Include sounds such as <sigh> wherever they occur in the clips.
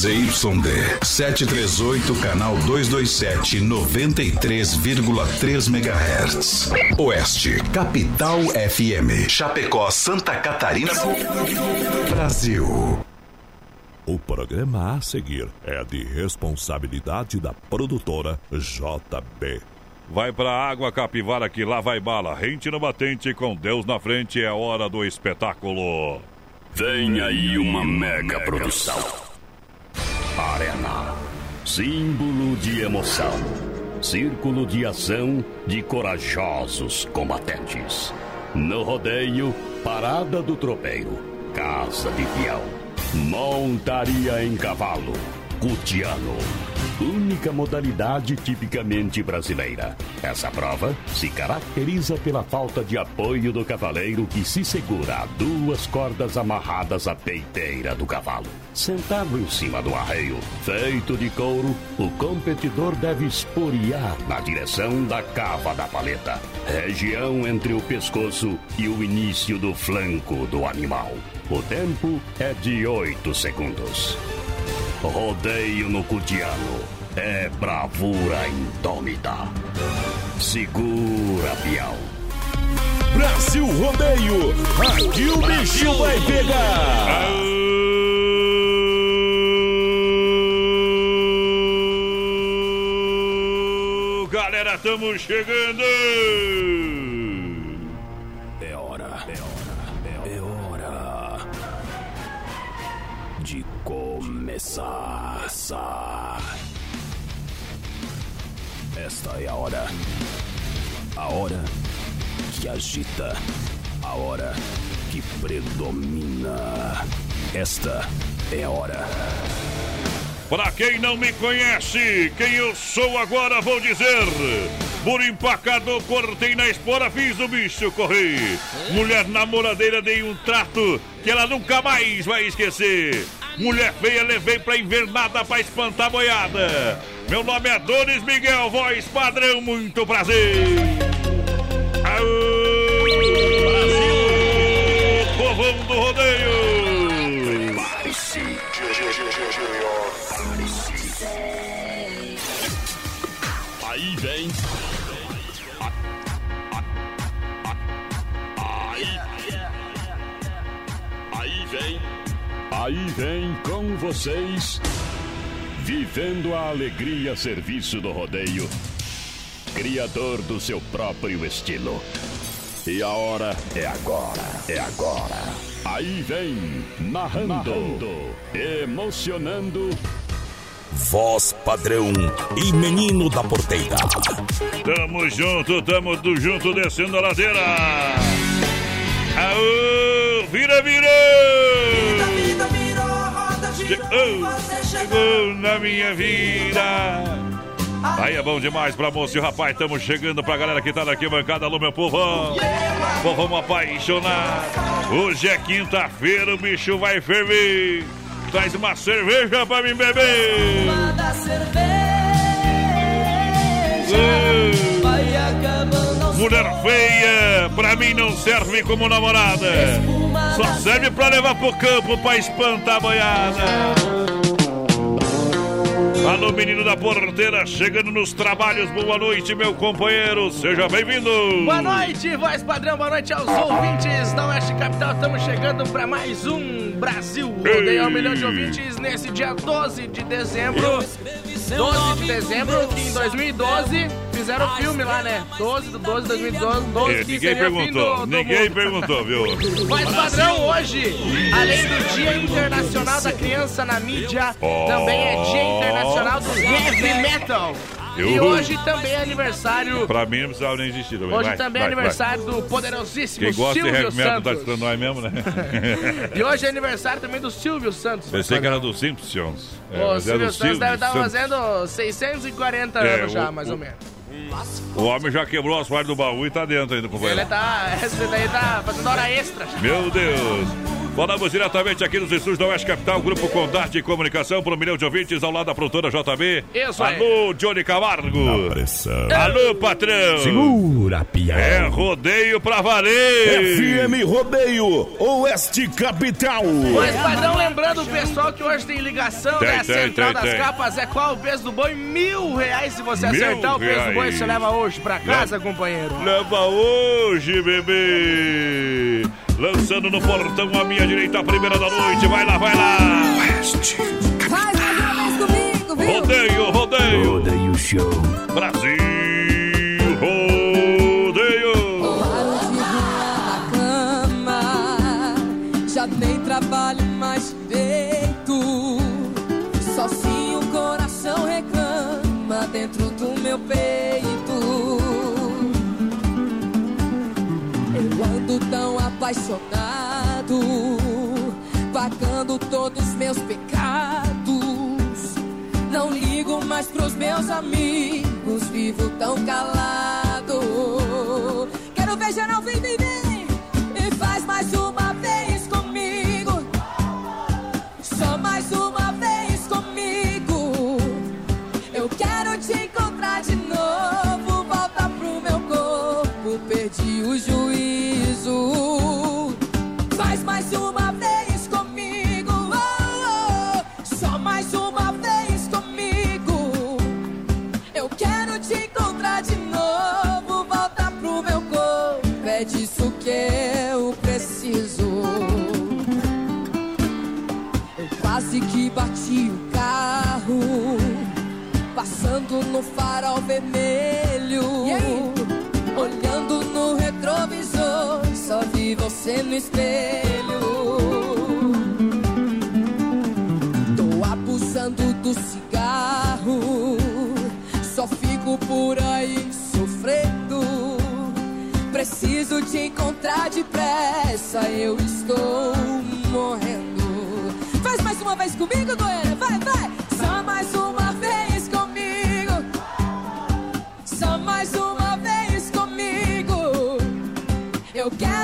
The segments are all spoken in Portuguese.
ZYD 738, canal 227, 93,3 MHz. Oeste, Capital FM. Chapecó, Santa Catarina, Brasil. O programa a seguir é de responsabilidade da produtora JB. Vai pra água, capivara, que lá vai bala. Rente no batente, com Deus na frente, é hora do espetáculo. Vem aí uma mega produção. Arena. Símbolo de emoção. Círculo de ação de corajosos combatentes. No rodeio, parada do tropeiro. Casa de peão. Montaria em cavalo. Cutiano. Única modalidade tipicamente brasileira. Essa prova se caracteriza pela falta de apoio do cavaleiro que se segura a duas cordas amarradas à peiteira do cavalo. Sentado em cima do arreio, feito de couro, o competidor deve esporear na direção da cava da paleta, região entre o pescoço e o início do flanco do animal. O tempo é de 8 segundos. Rodeio no Cutiano é bravura indômita. Segura, peão. Brasil Rodeio, aqui o bicho vai pegar. Aô, Galera, estamos chegando! É hora, é hora, é hora de começar. Esta é a hora. A hora que agita. A hora que predomina. Esta é a hora. Pra quem não me conhece, quem eu sou agora vou dizer. Por empacador, cortei na espora, fiz o bicho correr. Mulher namoradeira, dei um trato que ela nunca mais vai esquecer. Mulher feia, levei pra invernada pra espantar a boiada. Meu nome é Donis Miguel, voz padrão, muito prazer. Aô, Brasil! Povão do rodeio! Aí vem com vocês. Vivendo a alegria a serviço do rodeio. Criador do seu próprio estilo. E a hora é agora, é agora. Aí vem, narrando, emocionando. Voz padrão e menino da porteira. Tamo junto, tamo do junto descendo a ladeira. Aô, vira, vira! Chegou, chegou na minha vida. Aí é bom demais pra moça e o rapaz. Estamos chegando pra galera que tá daqui bancada. Alô, meu povão. Povão apaixonado. Hoje é quinta-feira, o bicho vai ferver. Traz uma cerveja pra mim beber. Uh. Mulher feia, pra mim não serve como namorada. Só serve pra levar pro campo pra espantar a boiada. Alô, menino da porteira, chegando nos trabalhos. Boa noite, meu companheiro. Seja bem-vindo. Boa noite, voz padrão, boa noite aos ouvintes da Oeste Capital. Estamos chegando para mais um Brasil Rodeio um milhão de ouvintes nesse dia 12 de dezembro. 12 de dezembro, que em 2012 fizeram o filme lá, né? 12 de 12 de 2012, 12 É, ninguém perguntou, do, do ninguém mundo. perguntou, viu? Voz padrão, hoje, além do Dia Internacional da Criança na Mídia, Oh. também é Dia Internacional do Heavy Metal. E hoje também é aniversário Pra mim não precisava nem existir. também. Hoje Vai, também é vai, vai. aniversário do poderosíssimo Quem gosta de Silvio heavy metal tá escutando nós mesmo, né? <laughs> E hoje é aniversário também do Silvio Santos. Pensei que era do Simpsons. É, o é Silvio do Santos deve estar Santos. fazendo 640 É, anos já, o- mais o- ou menos. O homem já quebrou as partes do baú e tá dentro ainda, companheiro. Ele tá. Esse daí tá fazendo hora extra. Meu Deus! Falamos diretamente aqui nos estúdios da Oeste Capital, Grupo Condarte de Comunicação, para um milhão de ouvintes ao lado da produtora JB. Isso. Alô, Johnny Camargo. Pressão. Alô, patrão. Segura, pião. É rodeio pra valer. FM Rodeio, Oeste Capital. Mas, padrão, lembrando o pessoal que hoje tem ligação Tem, da tem, Central tem, das tem. Capas. É qual o peso do boi? Mil reais se você Mil acertar o peso do boi, reais. você leva hoje pra casa, companheiro. Leva hoje, bebê. Lançando no portão à minha direita, a primeira da noite. Vai lá, vai lá. Vez comigo, viu? Rodeio, rodeio. Rodeio Show. Brasil, rodeio. Paro de na cama. Já nem trabalho apaixonado, pagando todos os meus pecados. Não ligo mais pros meus amigos, vivo tão calado. Quero ver geral vem, vem, no farol vermelho. Olhando no retrovisor. Só vi você no espelho. Tô abusando do cigarro. Só fico por aí sofrendo. Preciso te encontrar depressa. Eu estou morrendo. Faz mais uma vez comigo, Goiânia. Vai, vai. Só mais uma Eu quero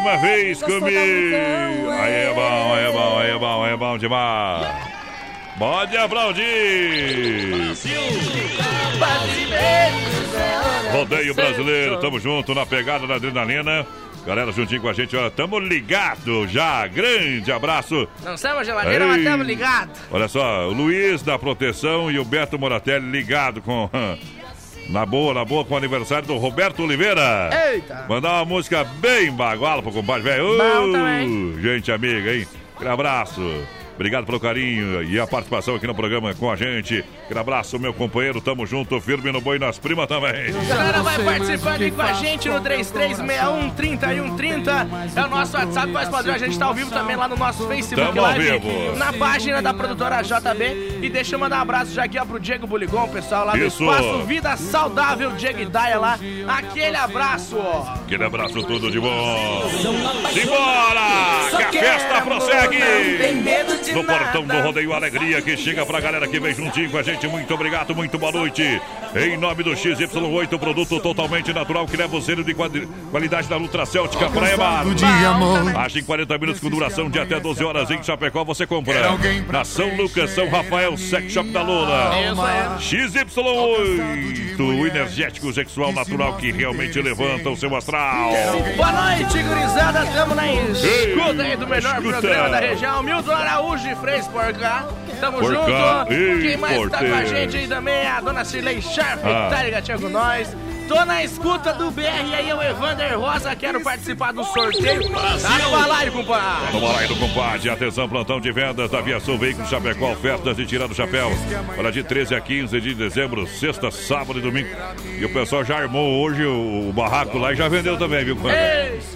uma vez Gostou comigo. Aí é bom, aí é bom, aí é bom, aí é bom demais. Pode aplaudir. Rodeio brasileiro, tamo junto na pegada da adrenalina. Galera, juntinho com a gente, ó, tamo ligado já. Grande abraço. Lançamos a geladeira, Ei. mas estamos ligados. Olha só, o Luiz da Proteção e o Beto Moratelli ligado com. Na boa, na boa, com o aniversário do Roberto Oliveira. Eita. Mandar uma música bem baguala pro compadre velho. Gente amiga, hein? Aquele abraço. Obrigado pelo carinho e a participação aqui no programa com a gente. Aquele abraço, meu companheiro. Tamo junto, firme no boi nas primas também. A galera vai participar aqui com a gente no 3361-3130. É o nosso WhatsApp, mas padrão. A gente tá ao vivo também lá no nosso Facebook Tamo ao Live, vivo. na página da produtora JB. E deixa eu mandar um abraço já aqui ó, pro Diego Buligon, pessoal lá do Isso. Espaço Vida Saudável, Diego Idaia lá. Aquele abraço, ó. Aquele abraço tudo de bom. Simbora! Que a festa prossegue! No portão do Rodeio Alegria que chega pra galera que vem juntinho com a gente. Muito obrigado, muito boa noite. Em nome do XY8, produto totalmente natural que leva o selo de quali- qualidade da Ultra Céltica para Emar. Age em 40 minutos com duração de até 12 horas em Chapecó. Você compra na São Lucas, São Rafael, Sex Shop da aí. XY8, o energético sexual natural que realmente levanta o seu astral. Boa noite, gurizada. Tamo na escuta aí do melhor escuta. programa da região. Milton Araújo e Freis por cá. Tamo Por junto. cá. Quem mais tá com a gente aí também é a dona Cirlei Sharp, Ah. tá ligadinha com nós. Tô na escuta do BR aí, o Evander Rosa. Quero participar do sorteio. Tá no balaio, compadre. No balaio do compadre. Atenção, plantão de vendas da Viação Veículos Chapecó. Ofertas de tirar do chapéu. Para de 13 a 15 de dezembro, sexta, sábado e domingo. E o pessoal já armou hoje o, o barraco lá e já vendeu também, viu, compadre?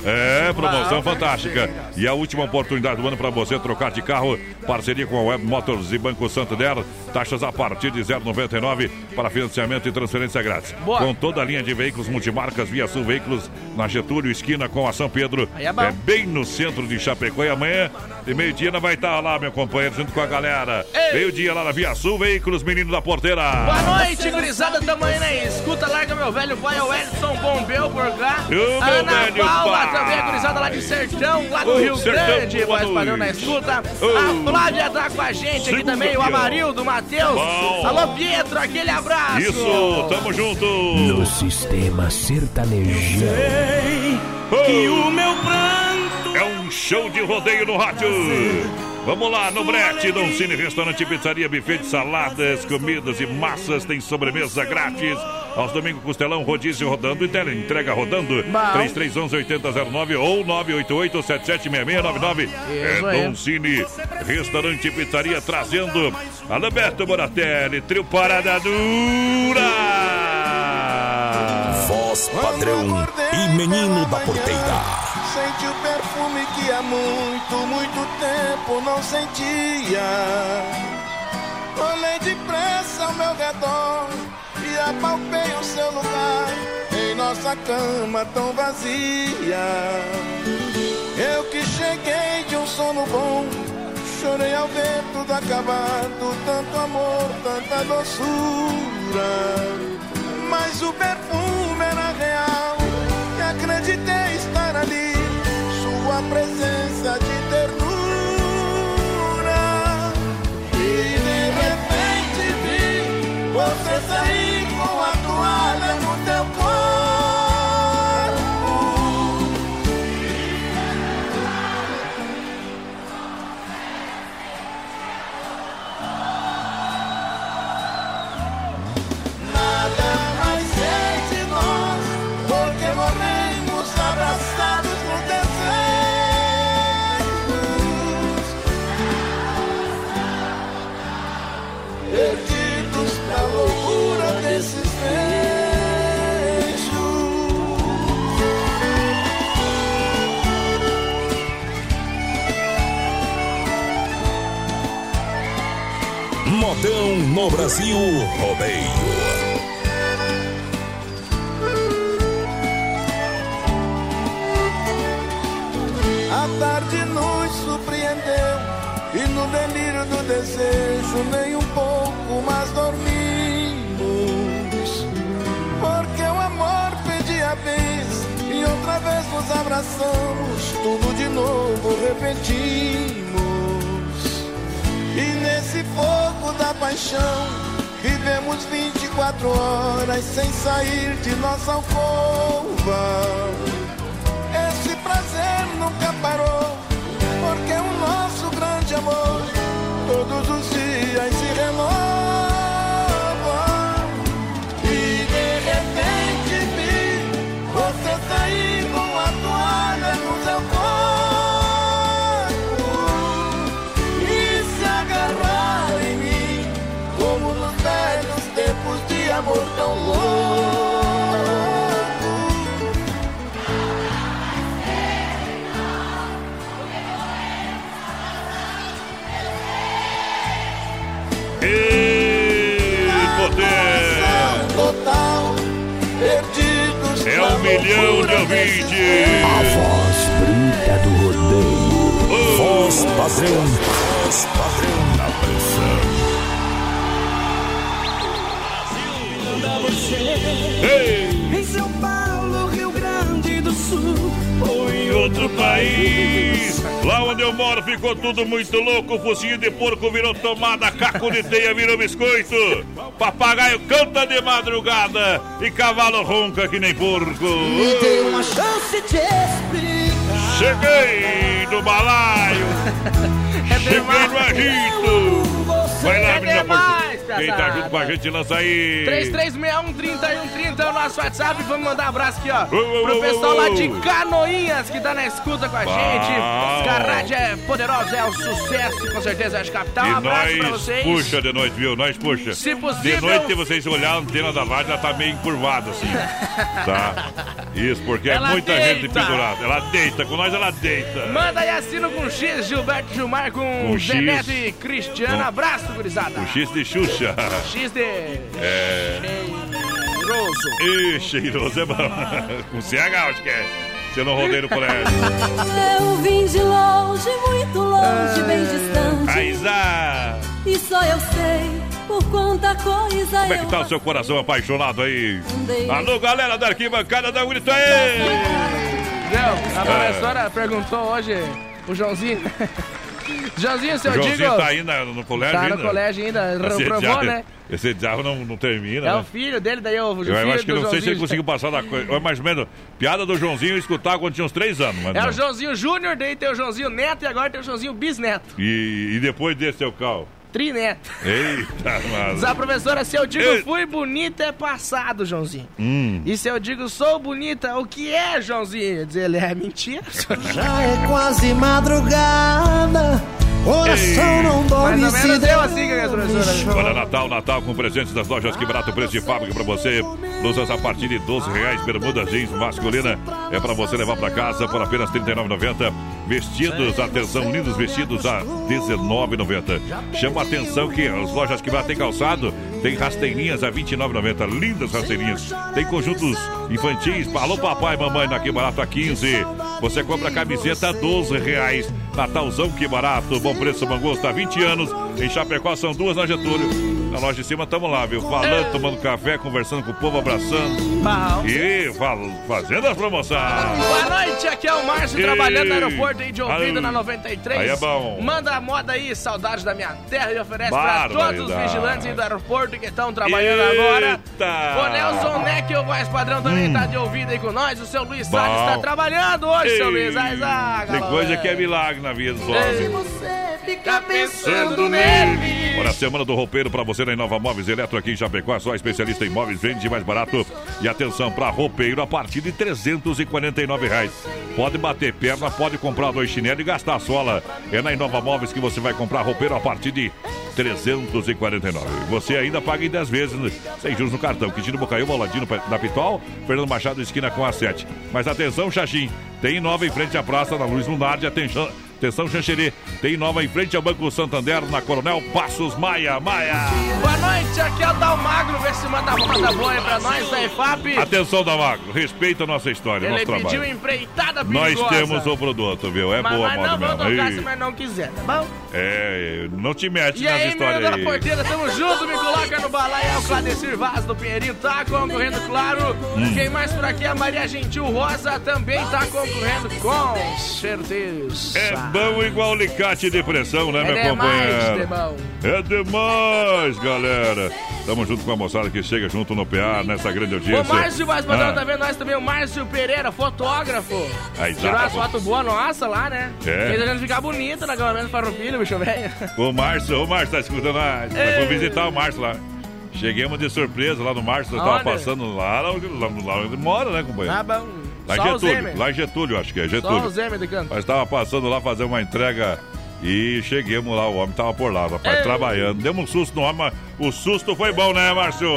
É, promoção fantástica. E a última oportunidade do ano para você trocar de carro. Parceria com a Web Motors e Banco Santander. Taxas a partir de 0,99 para financiamento e transferência grátis. Boa. Com toda a linha de veículos multimarcas Via Sul Veículos na Getúlio, esquina com a São Pedro. É bom. bem no centro de Chapecó. E amanhã, de meio-dia, nós vai estar lá, meu companheiro, junto com a galera. Ei. Meio-dia lá na Via Sul Veículos, menino da porteira. Boa noite, gurizada, aí na escuta. Larga meu velho pai, é o Edson Bombeu por cá. Meu Ana velho Paula pai. também, a gurizada lá de Sertão, lá do Ô, Rio Sertão, Grande. boa Voz padrão na escuta. Ô. A Flávia tá com a gente aqui também, o. Amarildo, o Matheus. Bom. Alô, Pietro, aquele abraço. Isso, tamo junto. No sistema sertanejo. que o show de rodeio no rádio. Vamos lá, no Brete, Dom Cine Restaurante Pizzaria, buffet de saladas, comidas e massas, tem sobremesa grátis. Aos domingos, costelão, rodízio rodando e tele entrega rodando. 3311-8009 ou 988-776699. É. Dom Cine Restaurante Pizzaria trazendo Alberto Moratelli, trio Parada Dura. Voz padrão e menino da porteira. Sente o perfume que há muito, muito tempo não sentia. Olhei depressa ao meu redor e apalpei o seu lugar em nossa cama tão vazia. Eu que cheguei de um sono bom, chorei ao ver tudo acabado, tanto amor, tanta doçura. Mas o perfume era real e acreditei estar ali, presença de ternura. No Brasil Rodeio. A tarde nos surpreendeu e no delírio do desejo nem um pouco mais dormimos. Porque o amor pedia vez e outra vez nos abraçamos, tudo de novo repetimos. E nesse fogo da paixão vivemos 24 horas sem sair de nossa alcova. Esse prazer nunca parou, porque o nosso grande amor todos os dias se renova. Milhão de ouvintes. A voz bruta do rodeio. Voz padrão. Voz padrão na pressão. Ei, Em outro país. Lá onde eu moro ficou tudo muito louco. Focinho de porco virou tomada, caco de teia virou biscoito. Papagaio canta de madrugada e cavalo ronca que nem porco. Me dê uma chance de explicar. Cheguei no balaio, <laughs> É cheguei no agito. Vai lá, É menina porco. Quem tá junto com a gente, lança aí. 3361-3130 é o nosso WhatsApp. Vamos mandar um abraço aqui, ó. Pro pessoal lá de Canoinhas que tá na escuta com a gente. A rádio é poderosa, é o sucesso, com certeza, acho capital. Um E abraço pra nós vocês. puxa de noite, viu? Nós puxa. Se possível- De noite, vocês olhar a antena da rádio, ela tá meio encurvada, assim. <laughs> tá? Isso, porque Ela é muita deita. gente pendurada. Ela deita, com nós ela deita. Manda aí assino com X, Gilberto Gilmar com, Com X. Neto e Cristiano. Com- Abraço, gurizada. O X de Xuxa. X de É. cheiroso. Ih, cheiroso é bom. <laughs> Com CH, acho que é. Você não rodei no colégio. Eu vim de longe, muito longe, bem distante. Aizá! E só eu sei por quanta coisa Como é que tá o seu coração apaixonado aí? Alô, galera da arquibancada, dá um grito aí! Não, a É. professora perguntou hoje, o Joãozinho. <laughs> Joãozinho, se O eu Joãozinho digo. tá aí na- no colégio Tá ainda? no colégio ainda, Esse reprovou, diabo- né? Esse diabo não, não termina, É né? o filho dele, daí eu, o Eu filho acho que do não sei se ele Joãozinho. conseguiu passar da coisa. É mais ou menos, piada do Joãozinho eu escutava quando tinha uns três anos. Mas É não. o Joãozinho Júnior, daí tem o Joãozinho Neto e agora tem o Joãozinho Bisneto. E, e depois desse seu cal. Trineto. Eita, Diz mano. a professora, se eu digo Ei. fui bonita é passado, Joãozinho. Hum. E se eu digo sou bonita, o que é, Joãozinho? Diz ele, é mentira. Já é quase madrugada, coração não dorme Mais se deu eu assim, que. Olha, Natal, Natal com presentes das lojas Que Barato, preço de fábrica pra você. Blusas a partir de 12 reais, bermuda jeans masculina. É pra você levar pra casa por apenas R$ 39,90. Vestidos, atenção, lindos vestidos a R$ 19,90. Chama a atenção que as lojas Que Barato tem calçado, tem rasteirinhas a R$ 29,90. Lindas rasteirinhas. Tem conjuntos infantis. Alô, papai e mamãe na Que Barato a 15. Você compra camiseta a 12 reais. Natalzão Que Barato. Bom preço, bom gosto. Há 20 anos. Em Chapecó são duas na Getúlio. Na loja de cima tamo lá, viu? Falando, tomando café, conversando com o povo, abraçando. Bom. E fal- fazendo as promoções. Boa noite, aqui é o Márcio, trabalhando no aeroporto aí de ouvido na 93. Aí é bom. Manda a moda aí, saudades da minha terra e oferece pra todos os vigilantes aí do aeroporto que estão trabalhando agora. Eita. O Nelson Neck, o voz padrão, também Hum. tá de ouvido aí com nós. O seu Luiz Bom. Salles tá trabalhando hoje, seu Ei, Luiz. Ai, zaga, Tem coisa que é milagre na vida dos homens. Fica pensando nele. Olha, a semana do roupeiro pra você na Inova Móveis Eletro aqui em Chapecó, só especialista em móveis, vende mais barato. E atenção, pra roupeiro a partir de 349 reais. Pode bater perna, pode comprar dois chinelos e gastar a sola. É na Inova Móveis que você vai comprar roupeiro a partir de 349. Você ainda paga em 10 vezes, né? sem juros no cartão. Quintino Bocaiu, Boladino da Pitol, Fernando Machado, esquina com a 7. Mas atenção, Xaxim, tem nova em frente à praça, na Luiz Lunardi, atenção, atenção, Xanxerê. Tem nova em frente ao Banco Santander, na Coronel Passos Maia. Maia! Boa noite, aqui é o Dal Magro. Vê se manda moda boa aí pra nós da EFAP. Atenção, Damagro, respeita a nossa história, Ele nosso pediu trabalho. empreitada Nós perigosa. temos o produto, viu? É mas, boa mas moda não mesmo. se mas não quiser, tá bom? É, não te mete E nas aí, histórias da aí. porteira, tamo junto, me coloca no balaio, é o Cladecir Vaz do Pinheirinho, tá concorrendo, claro. Hum. Quem mais por aqui? A Maria Gentil Rosa também tá concorrendo, com certeza. É bom igual alicate de pressão, né, É meu demais, companheiro? de bom. É demais, galera. Tamo junto com a moçada que chega junto no PA nessa grande audiência. O Márcio Padrão Ah, tá vendo nós também, o Márcio Pereira, fotógrafo. Aí, Tirou tá, as fotos boas nossa lá, né? É. Fez a gente ficar bonito na Galamento Farroupilha, bicho velho. O Márcio, o Márcio tá escutando nós. Nós fomos visitar o Márcio lá. Chegamos de surpresa lá no Márcio, nós tava passando lá, lá, lá, lá onde mora, né, companheiro? Tá bom. Lá em Só Getúlio, lá em Getúlio, acho que é Só Getúlio. o Zeme de canto. Nós estava passando lá fazer uma entrega e chegamos lá, o homem tava por lá, rapaz, Ei. trabalhando. Demos um susto no homem, mas o susto foi bom, né, Márcio?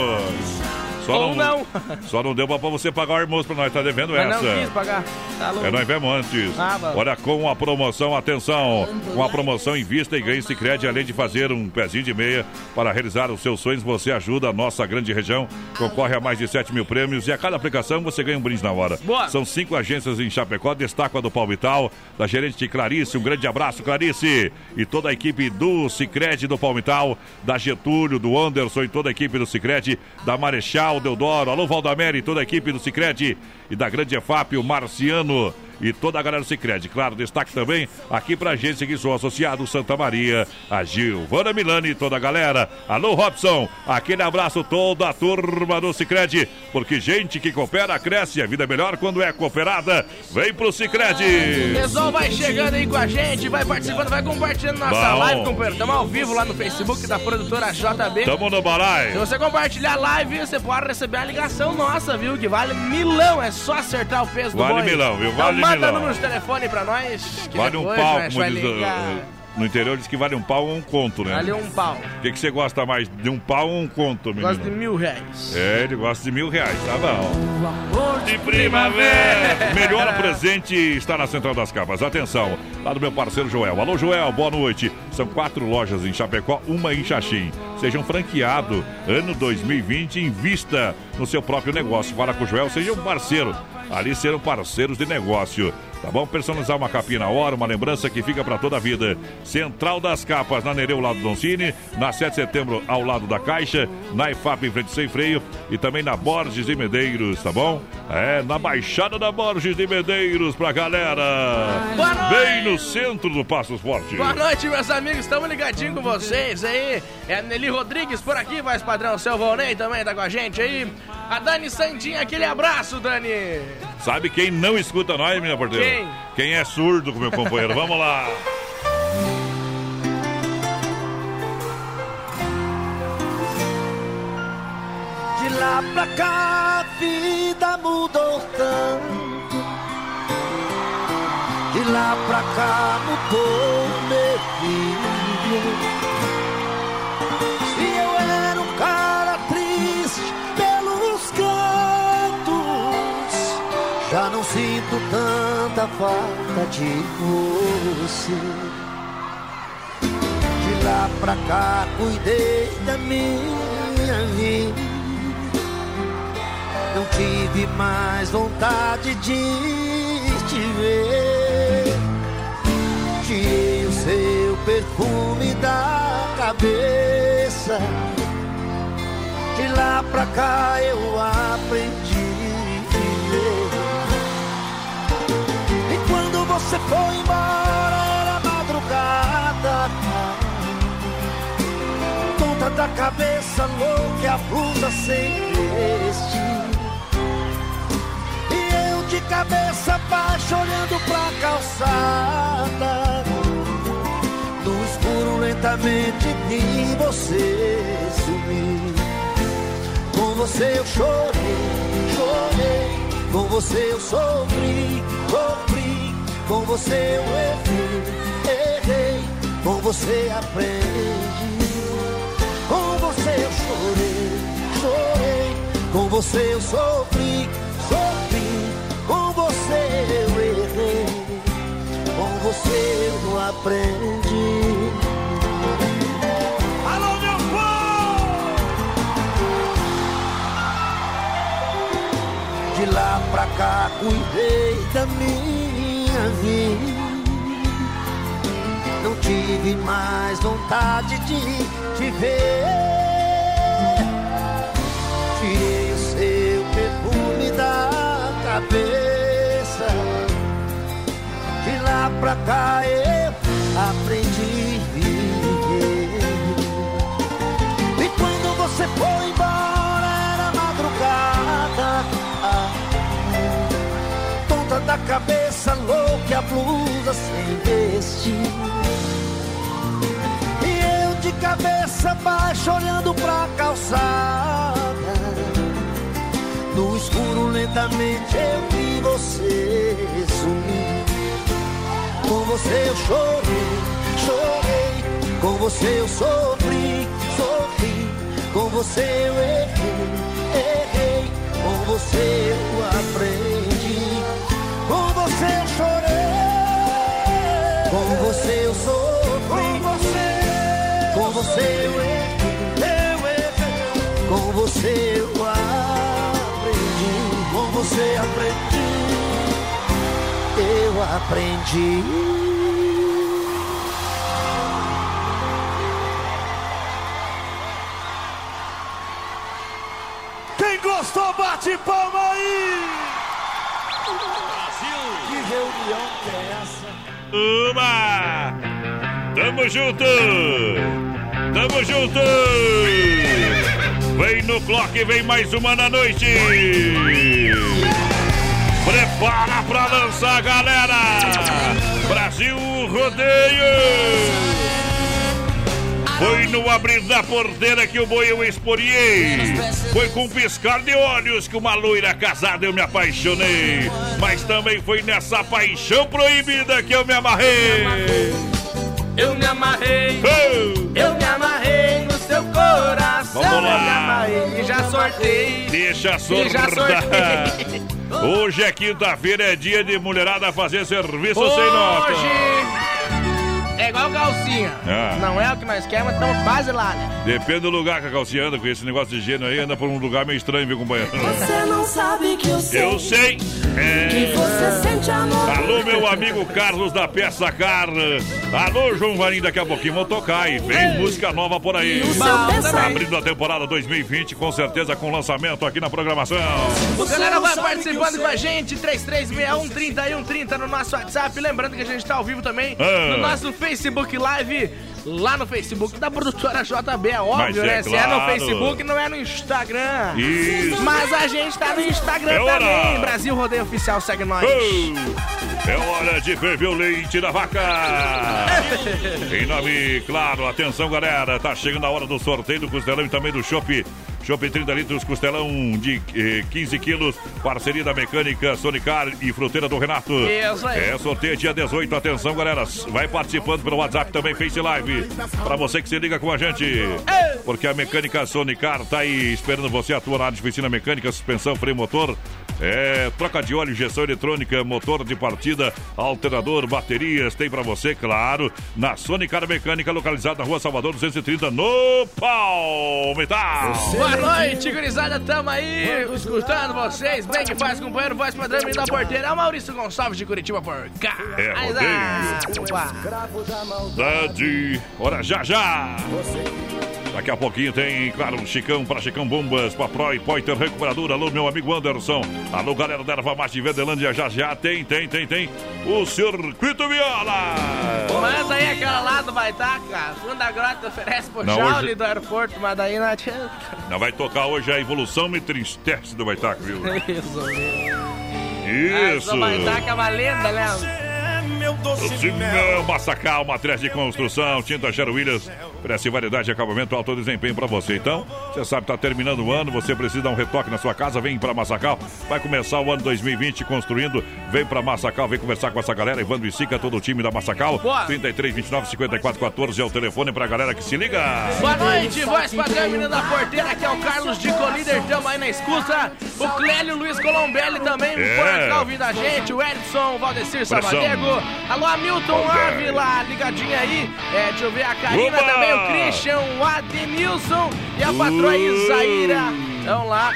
Ou não. <laughs> Só não deu pra você pagar o almoço pra nós, tá devendo Mas essa. não quis pagar. Tá louco. É, nós vemos antes. Ah, bom. Olha, com a promoção, atenção, com a promoção Invista e Ganhe Sicredi além de fazer um pezinho de meia para realizar os seus sonhos, você ajuda a nossa grande região, concorre a mais de 7 mil prêmios e a cada aplicação você ganha um brinde na hora. Boa. São cinco agências em Chapecó, destaco a do Palmital, da gerente Clarice, um grande abraço, Clarice, e toda a equipe do Sicredi do Palmital, da Getúlio, do Anderson e toda a equipe do Sicredi, da Marechal, Deodoro, alô Valdamere e toda a equipe do Sicredi e da grande EFAP, o Marciano e toda a galera do Cicred. Claro, destaque também aqui pra agência que sou associado Santa Maria, a Gilvana Milani e toda a galera. Alô, Robson, aquele abraço toda a turma do Cicred, porque gente que coopera cresce, a vida é melhor quando é cooperada. Vem pro Cicred. Pessoal, vai chegando aí com a gente, vai participando, vai compartilhando nossa Bom. live, companheiro. Estamos ao vivo lá no Facebook da produtora JB. Tamo no balai. Se você compartilhar a live, você pode receber uma ligação nossa, viu? Que vale milão, é só acertar o peso Vale do boi. milão, viu? Vale então manda número de telefone pra nós. que Vale um depois pau, nós como diz no interior, diz que vale um pau ou um conto, né? Vale um pau. O que, que você gosta mais, de um pau ou um conto, menino? Gosto de mil reais. É, ele gosta de mil reais, tá bom. Amor de primavera. <laughs> Melhor presente está na Central das Capas. Atenção, lá do meu parceiro Joel. Alô, Joel, boa noite. São quatro lojas em Chapecó, uma em Xaxim. Seja um franqueado. Ano 2020, invista no seu próprio negócio. Fala com o Joel, seja um parceiro. Ali serão parceiros de negócio. Tá bom? Personalizar uma capinha na hora, uma lembrança que fica para toda a vida. Central das Capas, na Nereu, lado do Doncini. Na 7 de setembro, ao lado da Caixa. Na IFAP, em frente sem freio. E também na Borges de Medeiros, tá bom? É, na Baixada da Borges de Medeiros pra galera. Boa noite. Bem no centro do Passos Forte. Boa noite, meus amigos. Estamos ligadinhos com vocês aí. É a Nelly Rodrigues por aqui, voz padrão. O seu Volney também tá com a gente aí. A Dani Sandinha, aquele abraço, Dani. Sabe quem não escuta nós, minha porteira? Quem? Quem é surdo com meu companheiro. Vamos lá. De lá pra cá a vida mudou tanto. De lá pra cá mudou meu filho. Sinto tanta falta de você. De lá pra cá cuidei da minha vida. Não tive mais vontade de te ver. Tirei o seu perfume da cabeça. De lá pra cá eu aprendi você foi embora era madrugada. Tonta da cabeça louca e a blusa sem vestir. E eu de cabeça baixa olhando pra calçada. No escuro lentamente vi você sumir. Com você eu chorei, chorei. Com você eu sofri, sofri. Com você eu errei, errei. Com você aprendi. Com você eu chorei, chorei. Com você eu sofri, sofri. Com você eu errei. Com você eu aprendi. Meu povo! De lá pra cá cuidei da minha Não tive mais vontade de te ver. Tirei o seu perfume da cabeça. De lá pra cá eu aprendi da cabeça louca a blusa sem vestir. E eu de cabeça baixa olhando pra calçada. No escuro lentamente eu vi você sumir. Com você eu chorei, chorei. Com você eu sofri, sofri. Com você eu errei, errei. Com você eu aprendi. Você eu chorei. Com você eu sofri. Com você, com você eu errei, eu errei. Com você eu aprendi. Com você aprendi. Eu aprendi. Quem gostou, bate palma aí! Reunião que é essa? Uma! Tamo junto! Tamo junto! Vem no clock, vem mais uma na noite! Prepara pra lançar, galera! Brasil Rodeio! Foi no abrir da porteira que o boi eu esporei. Foi com um piscar de olhos que uma loira casada eu me apaixonei. Mas também foi nessa paixão proibida que eu me amarrei. Eu me amarrei, eu me amarrei no seu coração. Vamos lá. Eu me amarrei e já sortei. Deixa sortar. <laughs> Hoje é quinta-feira, é dia de mulherada fazer serviço sem nota. É igual calcinha. Ah. Não é o que nós queremos, mas estamos quase lá, né? Depende do lugar que a calcinha anda, com esse negócio de gênero aí, anda por um lugar meio estranho, viu, companheiro? Você não sabe que eu sei. Eu sei. É. Que você sente amor. Alô, meu amigo Carlos da Peça Car. Alô, João Varim, daqui a pouquinho vou tocar e vem música nova por aí. Abrindo a temporada 2020, com certeza com lançamento aqui na programação. O galera vai participando com a gente, 3361-3130 no nosso WhatsApp. Lembrando que a gente tá ao vivo também Ah. no nosso Facebook Live, lá no Facebook da produtora JB, é óbvio, é né? Se é no. Facebook, não é no Instagram. Isso. Mas a gente tá no Instagram É hora. também. Brasil Rodeio Oficial, segue nós. Oh, é hora de ferver o leite da vaca. <laughs> em nome, claro, atenção galera, tá chegando a hora do sorteio do costelão e também do chopp. Chopp 30 litros, costelão de eh, 15 quilos, parceria da mecânica Sonicar e fruteira do Renato. Isso aí. É sorteio dia 18, atenção galera, vai participando pelo WhatsApp também, Face Live, pra você que se liga com a gente. Porque a mecânica Sonicar tá aí esperando você atuar na área de oficina mecânica, suspensão, freio motor, é, troca de óleo, injeção eletrônica, motor de partida, alternador, baterias, tem pra você, claro, na Sonicar Mecânica, localizada na Rua Salvador 230, no Palmital. Boa noite, gurizada, tamo aí, escutando vocês. Bem que faz, companheiro, voz padrão menino da porteira. É o Maurício Gonçalves de Curitiba por cá. É, rodeio. ah, Dade, ora já já. Daqui a pouquinho tem, claro, Chicão para Chicão Bombas, pra Pro e Pointer Recuperadora. Alô, meu amigo Anderson. Alô, galera da Erva Mate de Verdelândia. Já já tem, tem, tem, tem. O Circuito Viola. Manda aí aquela lá do Baitaca. Funda Grota oferece pro Jaule hoje- do aeroporto, mas daí não adianta. Não vai tocar hoje a evolução me tristece do Baitaca, viu? <laughs> Isso, Isso. O Baitaca é uma lenda, né? Doce Mel, Massacal, matriz de construção, tinta Gero Williams, oferece variedade e acabamento, alto desempenho pra você. Então, você sabe, tá terminando o ano, você precisa dar um retoque na sua casa, vem pra Massacal, vai começar o ano 2020 construindo, vem pra Massacal, vem conversar com essa galera, Evandro e Sica, todo o time da Massacal, Boa. 33, 29, 54, 14 é o telefone pra galera que se liga. Boa noite, voz padrão, menino da porteira. Aqui é o Carlos de Colíder, tamo aí na escuta. O Clélio Luiz Colombelli também É. por cá ouvindo a gente. O Edson, Valdecir. Sabalego. Alô, Hamilton. Ávila, ligadinha aí. É, deixa eu ver a Karina Oba! também, o Christian, o Adenilson e a patroa! Isaíra. Então lá.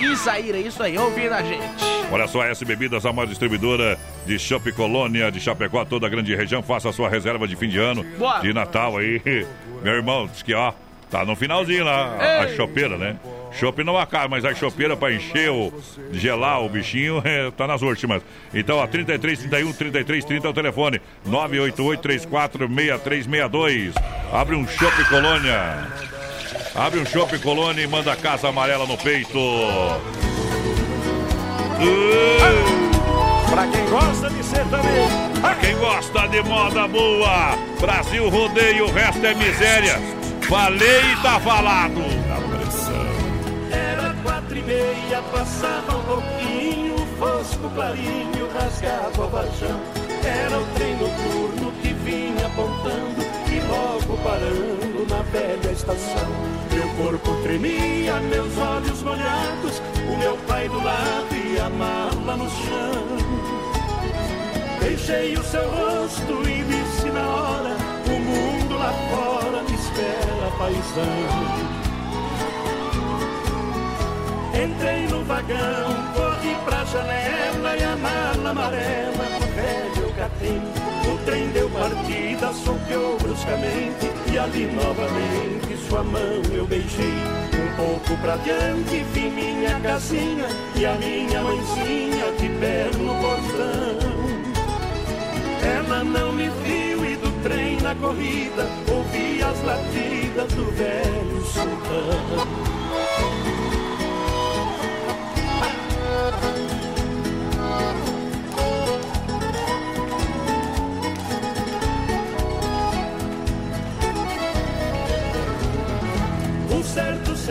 Isaíra, isso aí, ouvindo a gente. Olha só, a S Bebidas, a maior distribuidora de Chopp Colônia, de Chapecó, toda a grande região. Faça a sua reserva de fim de ano, Boa. de Natal aí. Meu irmão, diz que ó, tá no finalzinho lá, a, a Ei. chopeira, né? Chopp não acaba, mas a chopeira pra encher o, gelar o bichinho, <laughs> é, tá nas últimas. Então, ó, 33, 31, 33, 30 é o telefone. 988 34 6362. Abre um Chopp Colônia. Abre um Chopp Colônia e manda a casa amarela no peito. Pra quem gosta de ser também. Pra quem gosta de moda boa, Brasil rodeio, o resto é miséria. Falei e tá falado. Meia, passava um pouquinho, fosco clarinho rasgava o vajão. Era o trem noturno que vinha apontando e logo parando na velha estação. Meu corpo tremia, meus olhos molhados, o meu pai do lado e a mala no chão. Beijei o seu rosto e disse na hora: O mundo lá fora me espera, paisão. Entrei no vagão, corri pra janela e a mala amarela do velho catei. O trem deu partida, soqueou bruscamente e ali novamente sua mão eu beijei. Um pouco pra diante vi minha casinha e a minha mãezinha de pé no portão. Ela não me viu e do trem na corrida ouvi as latidas do velho sultão.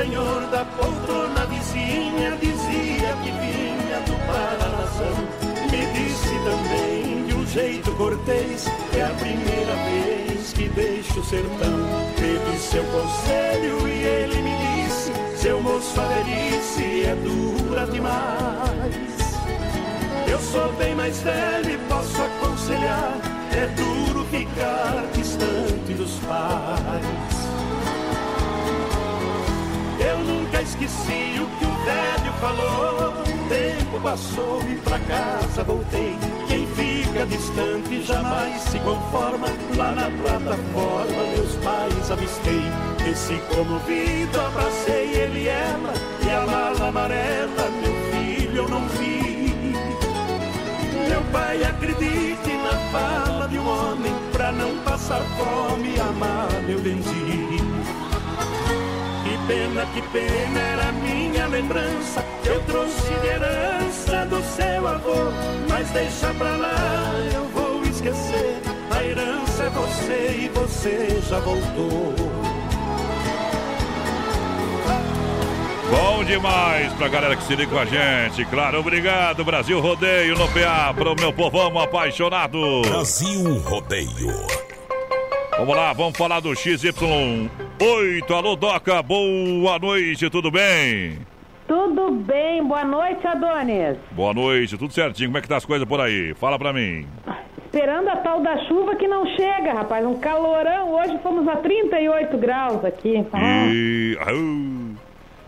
Senhor da poltrona vizinha dizia que vinha do Paranação. Me disse também de um jeito cortês, é a primeira vez que deixo o sertão. Teve seu conselho e ele me disse: Seu moço, a é dura demais. Eu sou bem mais velho e posso aconselhar: é duro ficar distante dos pais. Esqueci o que o velho falou. O tempo passou e pra casa voltei. Quem fica distante jamais se conforma. Lá na plataforma meus pais avistei. Desci comovido, abracei ele e ela. E a mala amarela, meu filho, eu não vi. Meu pai acredite na fala de um homem. Pra não passar fome, amar eu vendi pena, que pena era minha lembrança. Eu trouxe de herança do seu avô, mas deixa pra lá, eu vou esquecer. A herança é você e você já voltou. Bom demais pra galera que se liga com a gente. Claro, obrigado, Brasil Rodeio no PA, pro meu povão apaixonado. Brasil Rodeio. Vamos lá, vamos falar do XY8. Alô, Doca, boa noite, tudo bem? Tudo bem, boa noite, Adonis. Boa noite, tudo certinho. Como é que tá as coisas por aí? Fala pra mim. Esperando a tal da chuva que não chega, rapaz. Um calorão. Hoje fomos a 38 graus aqui. E... Ah,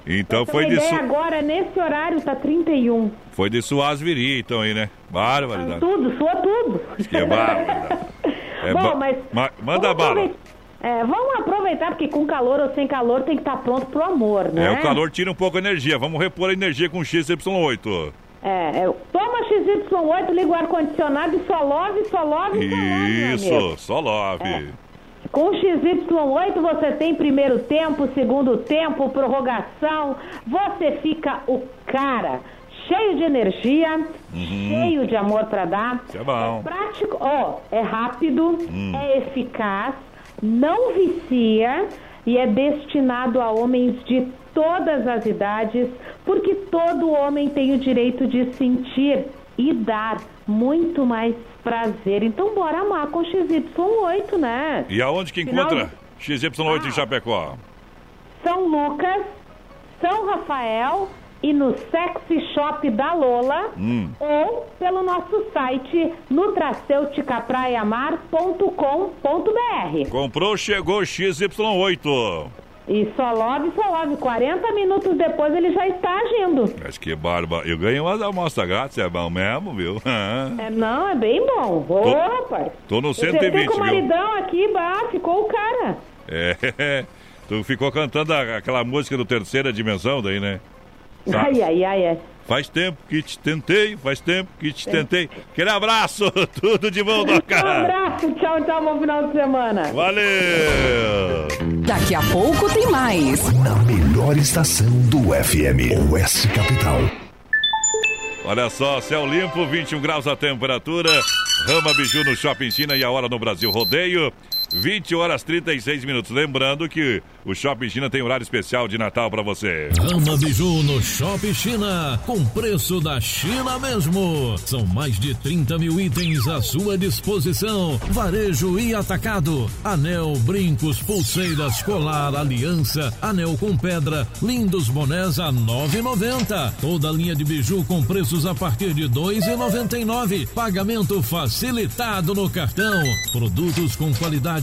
então foi de su... agora, nesse horário, tá 31. Foi de suar as viria, então aí, né? Barbaridade. Tudo, sua tudo. Que barbaridade. <laughs> É Bom, mas. Ma manda bala. É, vamos aproveitar, porque com calor ou sem calor tem que estar tá pronto pro amor, né? É, o calor tira um pouco a energia. Vamos repor a energia com XY8. É, é toma XY8, liga o ar-condicionado e só love, só love, só love. Isso, só love. É. Com o XY8 você tem primeiro tempo, segundo tempo, prorrogação. Você fica o cara cheio de energia, uhum. cheio de amor para dar. Isso é bom. É prático, ó, é rápido, hum. é eficaz, não vicia e é destinado a homens de todas as idades, porque todo homem tem o direito de sentir e dar muito mais prazer. Então bora amar com XY8, né? E aonde que Final... encontra XY8 ah. em Chapecó? São Lucas, São Rafael e no Sexy Shop da Lola hum. ou pelo nosso site nutracêuticapraiamar.com.br. Comprou, chegou XY8. E só love, só love. 40 minutos depois ele já está agindo. Mas que barba. Eu ganhei umas amostras grátis, é bom mesmo, viu? <laughs> é, não, é bem bom. Ô, tô, rapaz. Tô no 120, viu? com o maridão aqui, bah, ficou o cara. É, <laughs> tu ficou cantando aquela música do Terceira Dimensão daí, né? Tá. Ai, ai, ai, ai. Faz tempo que te tentei, faz tempo que te tentei. Aquele abraço, <laughs> tudo de bom, Doca. Um abraço, tchau, tchau, bom final de semana. Valeu! Daqui a pouco tem mais. Na melhor estação do FM, Oeste Capital. Olha só, céu limpo, 21 graus a temperatura. Rama Biju no Shopping China e a hora no Brasil Rodeio. 20 horas 36 minutos. Lembrando que o Shopping China tem horário especial de Natal para você. Rama Biju no Shopping China, com preço da China mesmo. São mais de 30 mil itens à sua disposição. Varejo e atacado. Anel, brincos, pulseiras, colar, aliança, anel com pedra, lindos bonés a 9,90. Toda linha de biju com preços a partir de 2,99. Pagamento facilitado no cartão. Produtos com qualidade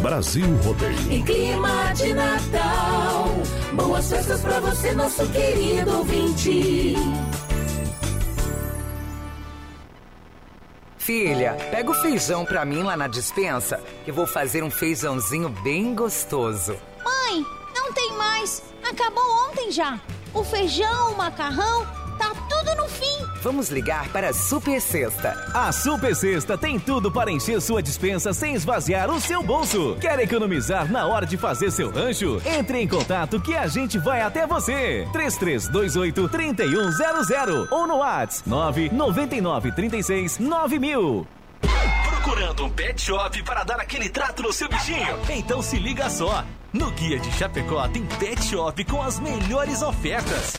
Brasil Rodeio. Em clima de Natal, boas festas pra você, nosso querido ouvinte. Filha, pega o feijão pra mim lá na dispensa, que vou fazer um feijãozinho bem gostoso. Mãe, não tem mais. Acabou ontem já. O feijão, o macarrão, tá tudo no fim. Vamos ligar para a Super Sexta. A Super Sexta tem tudo para encher sua dispensa sem esvaziar o seu bolso. Quer economizar na hora de fazer seu rancho? Entre em contato que a gente vai até você. 3328 3100 ou no WhatsApp 999 36 9000. Procurando um pet shop para dar aquele trato no seu bichinho? Então se liga só. No Guia de Chapecó tem pet shop com as melhores ofertas.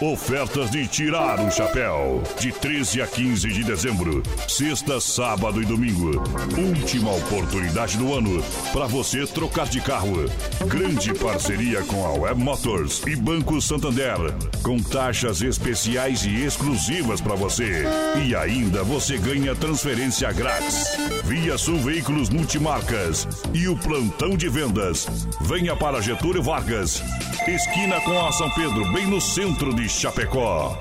Ofertas de tirar o chapéu. De 13 a 15 de dezembro. Sexta, sábado e domingo. Última oportunidade do ano para você trocar de carro. Grande parceria com a Web Motors e Banco Santander. Com taxas especiais e exclusivas para você. E ainda você ganha transferência grátis. Via Sul Veículos Multimarcas. E o plantão de vendas. Venha para Getúlio Vargas. Esquina com a São Pedro, bem no centro de Chapecó.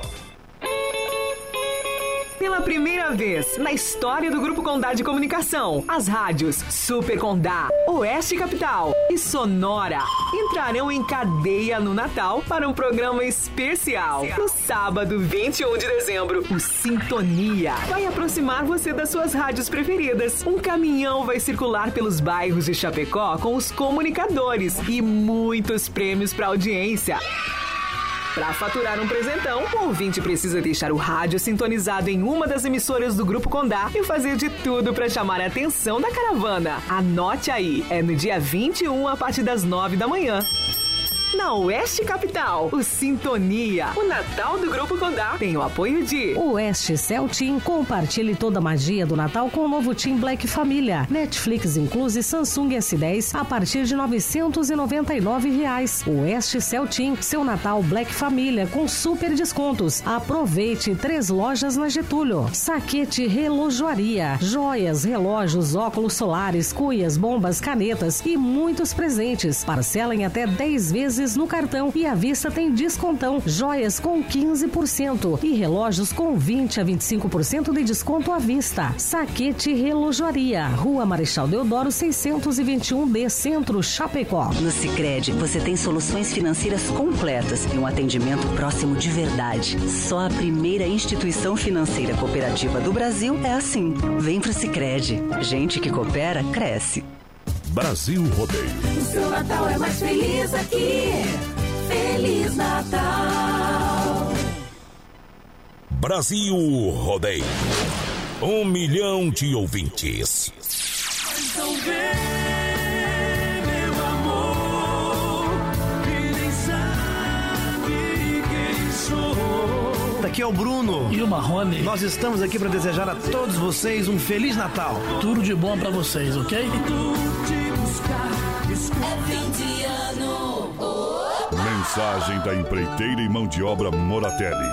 Pela primeira vez na história do Grupo Condá de Comunicação, as rádios Super Condá, Oeste Capital e Sonora entrarão em cadeia no Natal para um programa especial. No sábado, 21 de dezembro, o Sintonia vai aproximar você das suas rádios preferidas. Um caminhão vai circular pelos bairros de Chapecó com os comunicadores e muitos prêmios para audiência. Para faturar um presentão, o ouvinte precisa deixar o rádio sintonizado em uma das emissoras do Grupo Condá e fazer de tudo para chamar a atenção da caravana. Anote aí, é no dia 21 a partir das 9 da manhã. Na Oeste Capital, o Sintonia, o Natal do Grupo Condá, tem o apoio de Oeste Cell Team. Compartilhe toda a magia do Natal com o novo Team Black Família. Netflix incluse Samsung S10 a partir de 999 reais. Oeste Cell Team, seu Natal Black Família com super descontos. Aproveite três lojas na Getúlio. Saquete Relojoaria, joias, relógios, óculos solares, cuias, bombas, canetas e muitos presentes. Parcela em até 10 vezes no cartão e à vista tem descontão. Joias com 15% e relógios com 20 a 25% de desconto à vista. Saquete Relojoaria, Rua Marechal Deodoro 621B, Centro Chapecó. No Sicredi você tem soluções financeiras completas e um atendimento próximo de verdade. Só a primeira instituição financeira cooperativa do Brasil é assim. Vem pro Sicredi. Gente que coopera cresce. Brasil Rodeio. O seu Natal é mais feliz aqui. Feliz Natal. Brasil Rodeio. Um milhão de ouvintes. Então vem, meu amor, nem sabe quem sou. Aqui é o Bruno e o Marrone. Nós estamos aqui para desejar a todos vocês um feliz Natal. Tudo de bom para vocês, ok? É fim de ano. Oh. Mensagem da empreiteira e mão de obra Moratelli.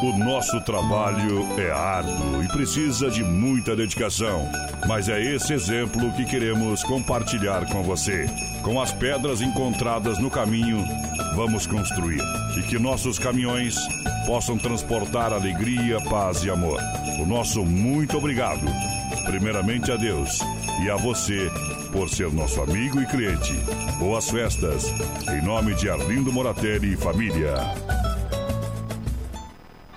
O nosso trabalho é árduo e precisa de muita dedicação. Mas é esse exemplo que queremos compartilhar com você. Com as pedras encontradas no caminho, vamos construir. E que nossos caminhões possam transportar alegria, paz e amor. O nosso muito obrigado. Primeiramente a Deus e a você por ser nosso amigo e cliente. Boas festas. Em nome de Arlindo Moratelli e família.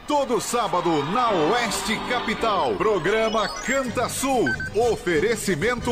Todo sábado na Oeste Capital. Programa Canta Sul. Oferecimento.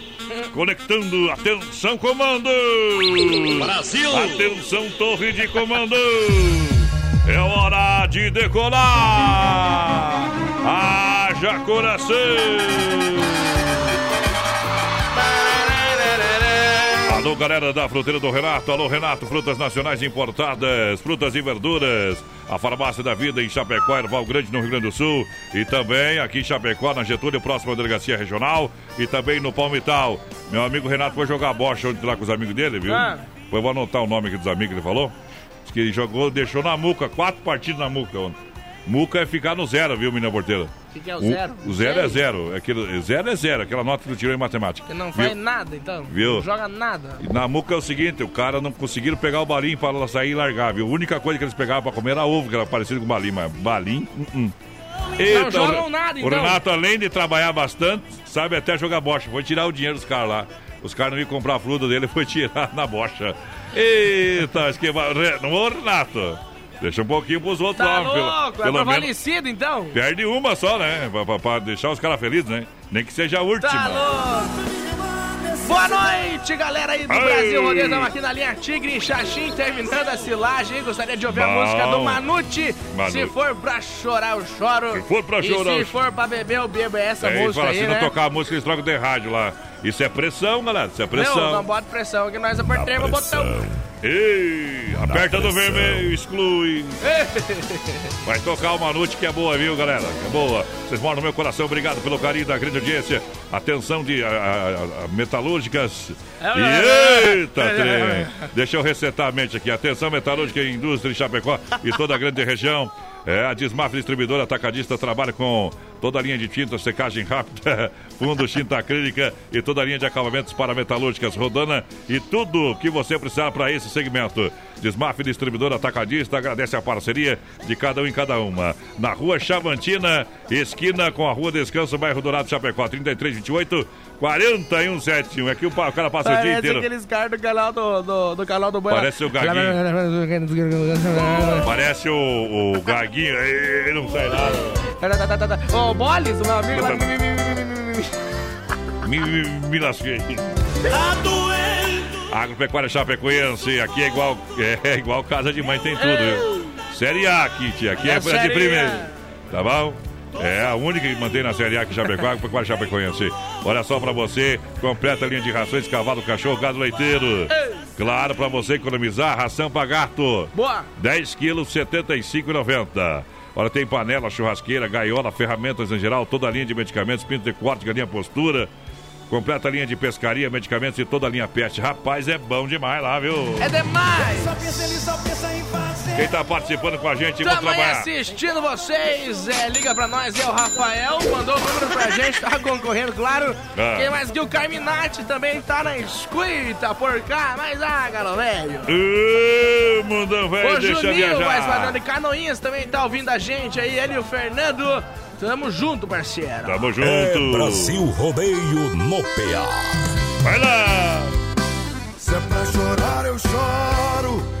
Conectando, atenção comando! Brasil! Atenção torre de comando! É hora de decolar! Haja coração! Alô, galera da Fruteira do Renato. Alô, Renato, frutas nacionais importadas, frutas e verduras. A Farmácia da Vida em Chapecó, Erval Grande, no Rio Grande do Sul. E também aqui em Chapecó, na Getúlio, próxima Delegacia Regional. E também no Palmital. Meu amigo Renato foi jogar bocha ontem lá com os amigos dele, viu? Ah. Eu vou anotar o nome aqui dos amigos que ele falou. Diz que ele jogou, deixou na muca, quatro partidas na muca ontem. Muca é ficar no zero, viu, menina porteira? O que, que é o zero? O zero é zero. Aquele, zero é zero, aquela nota que tu tirou em matemática. Você não Viu? faz nada, então. Viu? Não joga nada. E na muca é o seguinte, o cara não conseguiram pegar o balim para ela sair e largar, viu? A única coisa que eles pegavam para comer era ovo, que era parecido com balim, mas balim, uh -uh. Não jogam o- nada, O então. Renato, além de trabalhar bastante, sabe até jogar bocha. Foi tirar o dinheiro dos caras lá. Os caras não iam comprar a fruta dele, <laughs> foi tirar na bocha. Eita. Re- Não, ô, Renato. Deixa um pouquinho pros outros Tá lá. pelo- louco, é pelo menos. prevalecido, então. Perde uma só, né? Pra, pra- pra deixar os caras felizes, né? Nem que seja a última. Tá louco. Boa noite, galera aí do Ei. Brasil Rodeio. Estamos aqui na linha Tigre, Xaxim, terminando a silagem. Gostaria de ouvir a Bom. música do Manute. Manute. Se for pra chorar, eu choro. Se for pra e chorar, se eu for pra beber, eu bebo. É essa É, e música fala, aí, se né? não tocar a música, eles trocam de rádio lá. Isso é pressão, galera. Isso é pressão. Não, não bota pressão, que nós apertamos o botão. Ei, aperta do vermelho, exclui. <laughs> Vai tocar uma noite que é boa, viu, galera? Que é boa. Vocês moram no meu coração. Obrigado pelo carinho da grande audiência. Atenção de a- a- a- metalúrgicas. E eita, trem. Deixa eu resetar a mente aqui. Atenção, metalúrgica e indústria em Chapecó e toda a grande região. É, a Desmaf Distribuidora Atacadista trabalha com toda a linha de tinta, secagem rápida, <laughs> fundo, tinta acrílica e toda a linha de acabamentos para metalúrgicas, rodana e tudo que você precisar para esse segmento. Desmaf Distribuidora Atacadista agradece a parceria de cada um em cada uma. Na rua Chavantina, esquina com a Rua Descanso, bairro Dourado, Chapecó, 3328 4171. É que o cara passa o dia Parece inteiro. aqueles caras do canal do, do, do canal do Boi. Parece o Gaguinho. Parece o, o Gaguinho, ele não sai nada. Ô, Bolis, o meu amigo lá. Me, me, me lasquei. Tá! Agropecuária Chapecoense, aqui é igual, é, é igual casa de mãe, tem tudo, viu? Série A tia, aqui é, É de Série primeiro. A. Tá bom? É a única que mantém na Série A aqui em Chapecó, Agropecuária Chapecoense. Olha só pra você, completa a linha de rações, cavalo, cachorro, gado leiteiro. Claro, pra você economizar, ração pra gato. Boa! 10 quilos, R$ 75,90. Olha, tem panela, churrasqueira, gaiola, ferramentas em geral, toda a linha de medicamentos, pinto de corte, galinha postura. Completa a linha de pescaria, medicamentos e toda a linha pet. Rapaz, é bom demais lá, viu? É demais! Só pensa, ele só pensa em. Quem tá participando com a gente, vamos trabalhar. assistindo vocês. É, liga pra nós, é o Rafael. Mandou o número pra <laughs> gente, tá concorrendo, claro. Ah. Quem mais que o Carminati também tá na escuta por cá. Mas ah, galo velho. Ô, mundão, velho, O deixa Juninho, mais viajar. falando de Canoinhas, também tá ouvindo a gente aí. Ele e o Fernando. Tamo junto, parceiro. Tamo junto. É Brasil Rodeio no PA. Vai lá! Se é pra chorar, eu choro.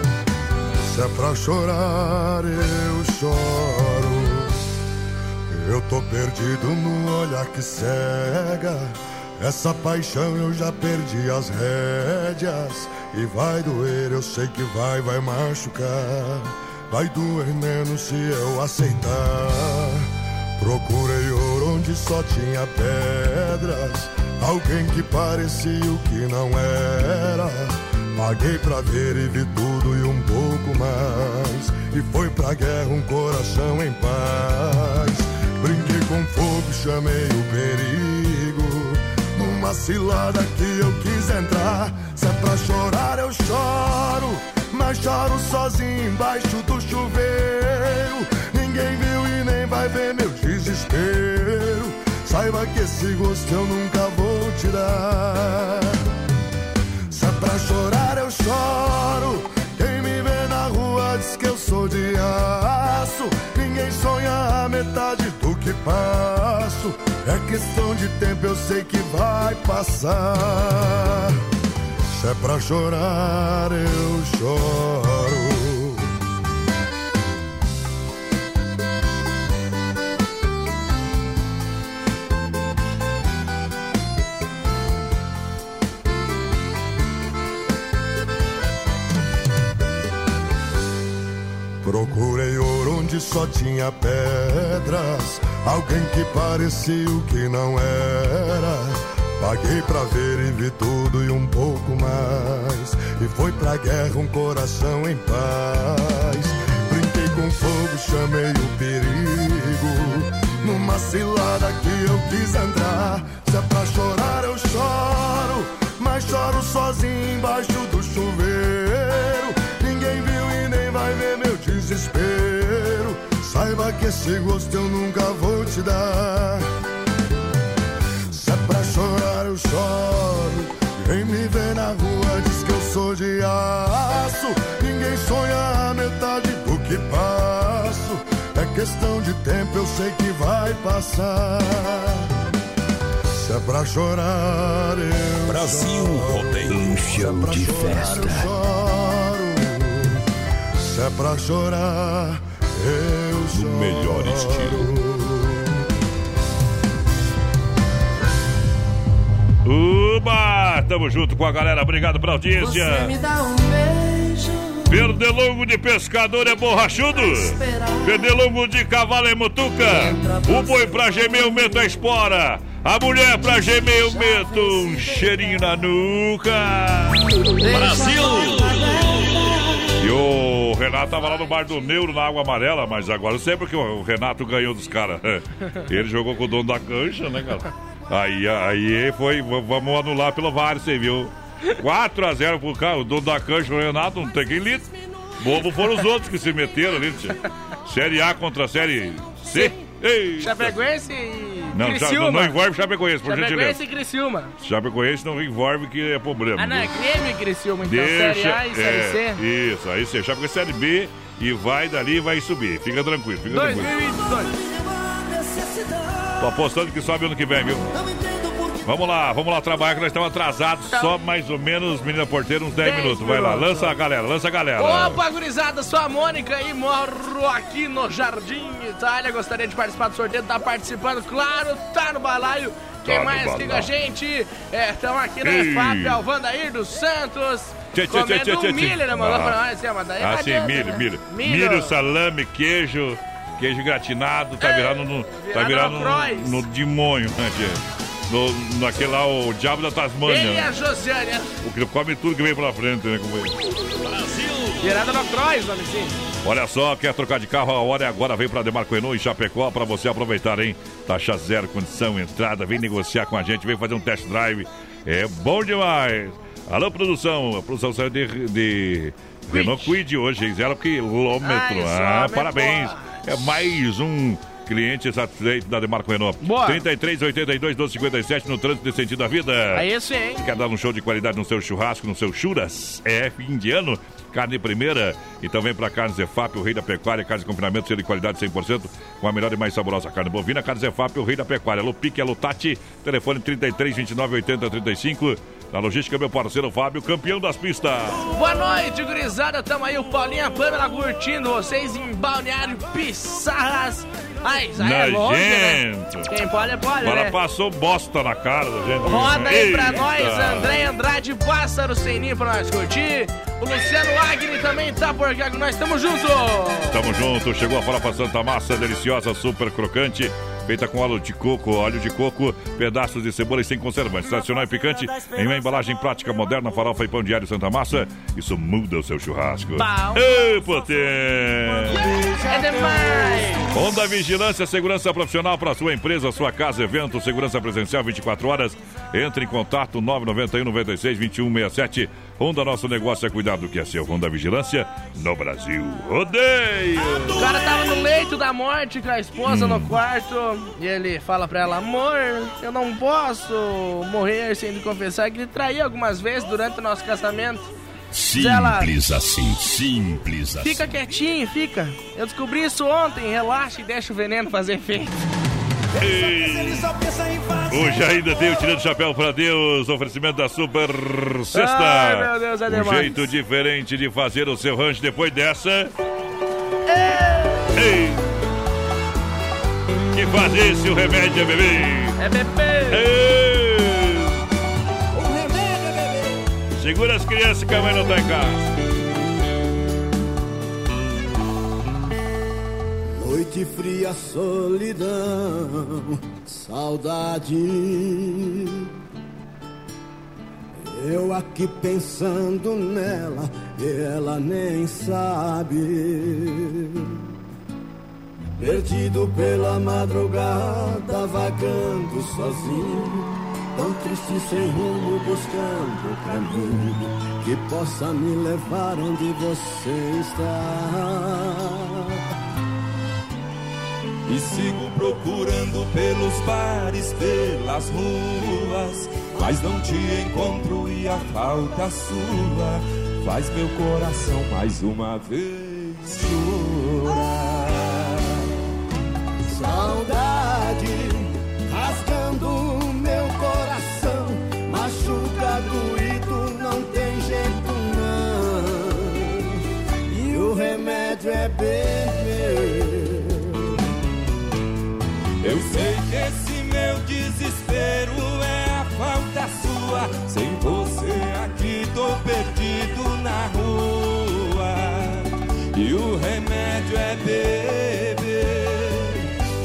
Se é pra chorar, eu choro. Eu tô perdido no olhar que cega. Essa paixão eu já perdi as rédeas. E vai doer, eu sei que vai, vai machucar. Vai doer menos se eu aceitar. Procurei ouro onde só tinha pedras. Alguém que parecia o que não era. Paguei pra ver e vi tudo mais. E foi pra guerra um coração em paz. Brinquei com fogo, chamei o perigo. Numa cilada que eu quis entrar. Se é pra chorar, eu choro. Mas choro sozinho embaixo do chuveiro. Ninguém viu e nem vai ver meu desespero. Saiba que esse gosto eu nunca vou tirar. Se é pra chorar, eu choro. A metade do que passo. É questão de tempo, eu sei que vai passar. Se é pra chorar, eu choro. Procurei onde só tinha pedras. Alguém que parecia o que não era. Paguei pra ver e vi tudo e um pouco mais. E foi pra guerra um coração em paz. Brinquei com fogo, chamei o perigo. Numa cilada que eu quis entrar. Se é pra chorar, eu choro. Mas choro sozinho embaixo do chuveiro. Vai ver meu desespero. Saiba que esse gosto eu nunca vou te dar. Se é pra chorar, eu choro. Quem me vê na rua diz que eu sou de aço. Ninguém sonha a metade do que passo. É questão de tempo, eu sei que vai passar. Se é pra chorar, eu Brasil. Rodeio. Um show de festa. Se é pra chorar, eu choro. Do melhor estilo. Uba! Tamo junto com a galera, obrigado pela audiência. dá um beijo. Pernilongo de pescador é borrachudo. Pernilongo de cavalo é mutuca. O boi pra gemer eu meto a espora. A mulher pra gemer eu meto um cheirinho na nuca. Brasil! E o Renato tava lá no bar do Neuro, na Água Amarela, mas agora eu sei porque o Renato ganhou dos caras. <laughs> Ele jogou com o dono da cancha, né, cara? Aí, aí foi, vamos anular pelo VAR, você viu? 4x0 pro cara, o dono da cancha, o Renato, não tem quem lida. Bobo foram os outros que se meteram ali, tia. Série A contra a Série C. Ei, Chapecoense e não, já, Criciúma. não, não envolve Chapecoense, por Chapecoense gentileza. e Criciúma. Chapecoense não envolve que é problema. Ah, não, é Grêmio e Criciúma, então. Deixa, Série A e Série é, C. Isso, aí você com Série B e vai dali e vai subir. Fica tranquilo, fica tranquilo. 2022. Tô apostando que sobe ano que vem, viu? Vamos lá, vamos lá trabalhar que nós estamos atrasados. Só mais ou menos, menina porteira, uns 10 10 minutos. Vai lá, lança a galera, lança a galera. Opa, gurizada, sou a Mônica e moro aqui no Jardim Itália. Gostaria de participar do sorteio, tá participando, claro, tá no balaio. Quem Tá no mais que com a gente? Estamos aqui na. EFAP, Alvandair dos Santos. Tchê, tchê, comendo tchê, tchê, tchê. milho, né, mandou Ah. é, mas daí Ah, sim, milho, milho, Milho. milho. salame, queijo, queijo gratinado, tá virando no. Tá virado virando no Croix. no, no demônio, né, tia? No, naquele lá, o diabo da Tasmânia. E né? a Josiane, O que come tudo que vem pela frente, né, companheiro? virada no Croix, nome sim. Olha só, quer trocar de carro? A hora é agora. Vem para Demarco Renault e Chapecó para você aproveitar, hein? Taxa zero, condição, entrada. Vem negociar com a gente, vem fazer um test drive. É bom demais. Alô, produção. A produção saiu de, de Renault Quid hoje, hein? Zero quilômetro. Ah, parabéns. É mais um cliente satisfeito da Demarco Renault. Boa. 33, 82, 12, 57 no trânsito de sentido da vida. Aí sim, hein? Quer dar um show de qualidade no seu churrasco, no seu churras? É fim de ano. Carne primeira. Então vem pra Carne Zefap, o rei da pecuária. Carne de confinamento, selo de qualidade 100%. Com a melhor e mais saborosa carne bovina. Carne Zefap, o rei da pecuária. Alô Pique, alô Tati. Telefone 33 29 80 35. Na logística, meu parceiro Fábio, campeão das pistas. Boa noite, gurizada. Tamo aí, o Paulinho e a Pamela curtindo vocês em Balneário Pissarras. Ai, já é longe, né? Nojento. Quem pode, pode, Ela né? passou bosta na cara da gente. Roda aí pra Eita. nós, André Andrade, Pássaro Sem Ninho pra nós curtir. O Luciano Agni também tá por aqui com nós, tamo junto! Tamo junto, chegou a farofa Santa Massa, deliciosa, super crocante, feita com óleo de coco, óleo de coco, pedaços de cebola e sem conservantes, tradicional e picante, em uma embalagem prática, moderna, farofa e pão diário Santa Massa, isso muda o seu churrasco. Ei, potência! É demais! Honda Vigilância, segurança profissional para sua empresa, sua casa, evento, segurança presencial 24 horas. Entre em contato 991 96 2167. Honda, nosso negócio é cuidar do que é seu. Honda Vigilância no Brasil. Rodeio! O cara tava no leito da morte com a esposa Hum. no quarto e ele fala pra ela: Amor, eu não posso morrer sem lhe confessar que ele traiu algumas vezes durante o nosso casamento. Diz ela, Simples assim, simples assim. Fica quietinho, fica. Eu descobri isso ontem, relaxa e deixa o veneno fazer efeito. Hoje ainda tem o Tirando Chapéu para Deus, oferecimento da Super Sexta. Ai, meu Deus, é um demais. jeito diferente de fazer o seu rancho depois dessa. Ei! Que fazer se o remédio é bebê? É bebê! Ei! Segura as crianças que a mãe não tá em casa. Noite fria, solidão, saudade. Eu aqui pensando nela e ela nem sabe. Perdido pela madrugada, vagando sozinho, tão triste sem rumo, buscando o caminho que possa me levar onde você está. E sigo procurando pelos bares, pelas ruas, mas não te encontro e a falta sua faz meu coração mais uma vez chorar. Tô perdido na rua. E o remédio é beber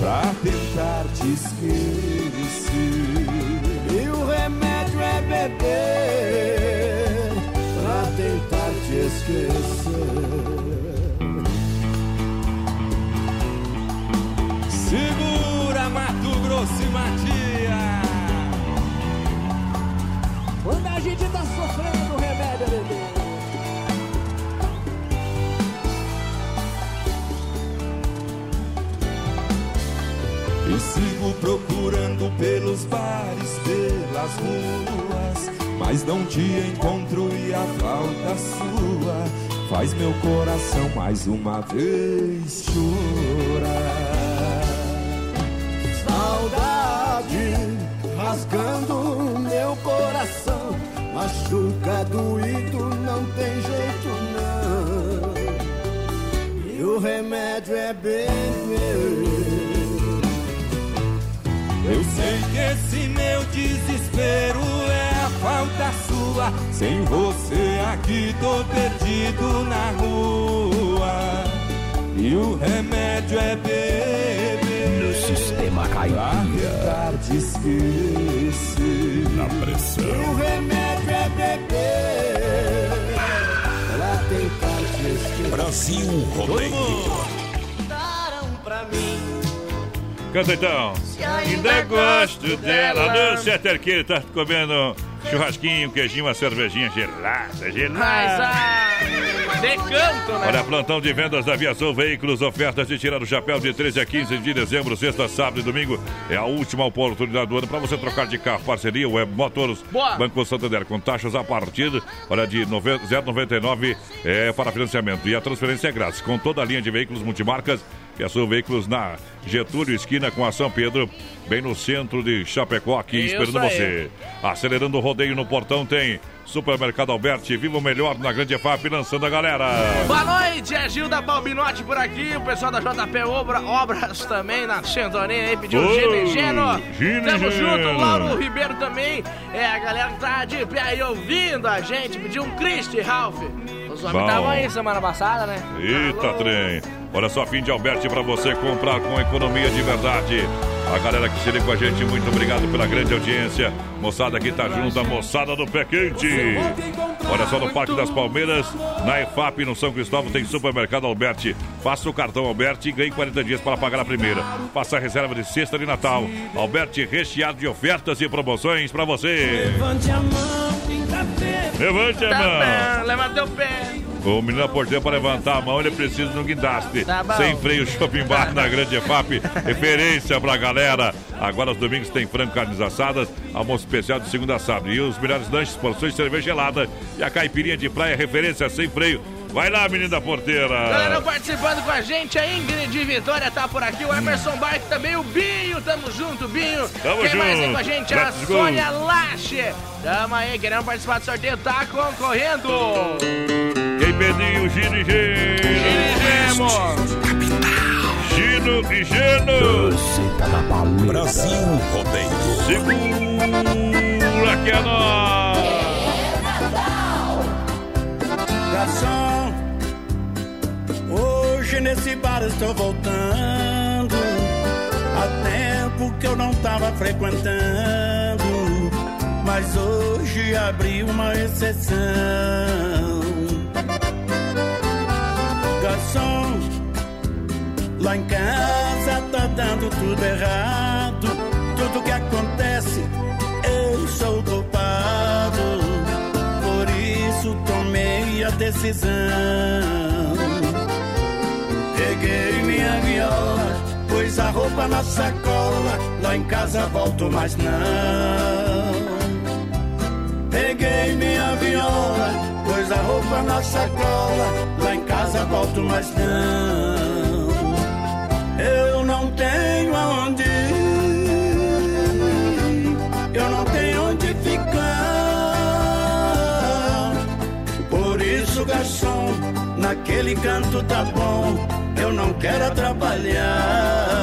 pra tentar te esquecer. E o remédio é beber pra tentar te esquecer. Segura Mato Grosso e Matias. Quando a gente procurando pelos bares, pelas ruas, mas não te encontro e a falta sua faz meu coração mais uma vez chorar. Saudade rasgando meu coração, machuca doído, não tem jeito não. E o remédio é beber. Eu sei que esse meu desespero é a falta sua. Sem você aqui tô perdido na rua. E o remédio é beber. No sistema caipira. tentar te esquecer. Na E pressão. o remédio é beber. Pra tentar te esquecer. Brasil Rodeio. Daram pra mim. Canta então. Ainda gosto dela. Que ele tá comendo churrasquinho, queijinho, uma cervejinha gelada, Mas gelada. Decanto, né? Olha, plantão de vendas da Viação Veículos, ofertas de tirar o chapéu de 13 a 15 de dezembro, sexta, sábado e domingo. É a última oportunidade do ano para você trocar de carro. Parceria Web Motors, Boa. Banco Santander, com taxas a partir olha, de nove- 0,99 é, para financiamento. E a transferência é grátis, com toda a linha de veículos multimarcas que é Sul Veículos na Getúlio, esquina com a São Pedro, bem no centro de Chapecó, aqui Isso esperando aí. você. Acelerando o rodeio no portão tem Supermercado Alberti, viva o melhor na Grande FAP, lançando a galera. Boa noite, é Gil da Balbinote por aqui, o pessoal da JP Obra, Obras também na sintonia aí, pediu Ô, Gino. Gino e Tamo junto, Lauro Ribeiro também, é a galera que tá de pé aí ouvindo a gente, pediu um Christy Ralph. Os homens estavam aí semana passada, né? Eita, trem. Olha só, fim de Alberti para você comprar com economia de verdade. A galera que se liga com a gente, muito obrigado pela grande audiência. Moçada que tá junto, a moçada do pé quente. Olha só, no Parque das Palmeiras, na EFAP, no São Cristóvão, tem supermercado Alberti. Faça o cartão Alberti e ganhe 40 dias para pagar a primeira. Faça a reserva de sexta de Natal. Alberti recheado de ofertas e promoções para você. Levante a mão. Levante a mão. bem, levanta teu pé. O menino da porteira para levantar a mão, ele precisa de um guindaste. Tá. Sem freio, shopping bar na Grande EFAP. <laughs> Referência pra galera. Agora os domingos tem frango, carnes assadas, almoço especial de segunda a sábado. E os melhores lanches, porções de cerveja gelada. E a caipirinha de praia, referência sem freio. Vai lá, menino da porteira. Galera participando com a gente, a Ingrid de Vitória tá por aqui, o Emerson Bike também, o Binho, tamo junto, Binho. Tamo Quem mais aí junto. com a gente? A Let's go. Sônia Lache. Tamo aí, querendo participar do sorteio, tá concorrendo. Quem pediu, Gino e Geno. Gino e Geno. Brasil Rodeio. Segura que é nós. Garçom, hoje nesse bar estou voltando. Há tempo que eu não tava frequentando, mas hoje abri uma exceção. Lá em casa tá dando tudo errado. Tudo que acontece, eu sou culpado. Por isso tomei a decisão. Peguei minha viola, pus a roupa na sacola. Lá em casa volto mais não. Peguei minha viola, pus a roupa na sacola. Lá em casa volto mais não. Eu não tenho aonde ir, eu não tenho onde ficar. Por isso, garçom, naquele canto tá bom, eu não quero atrapalhar.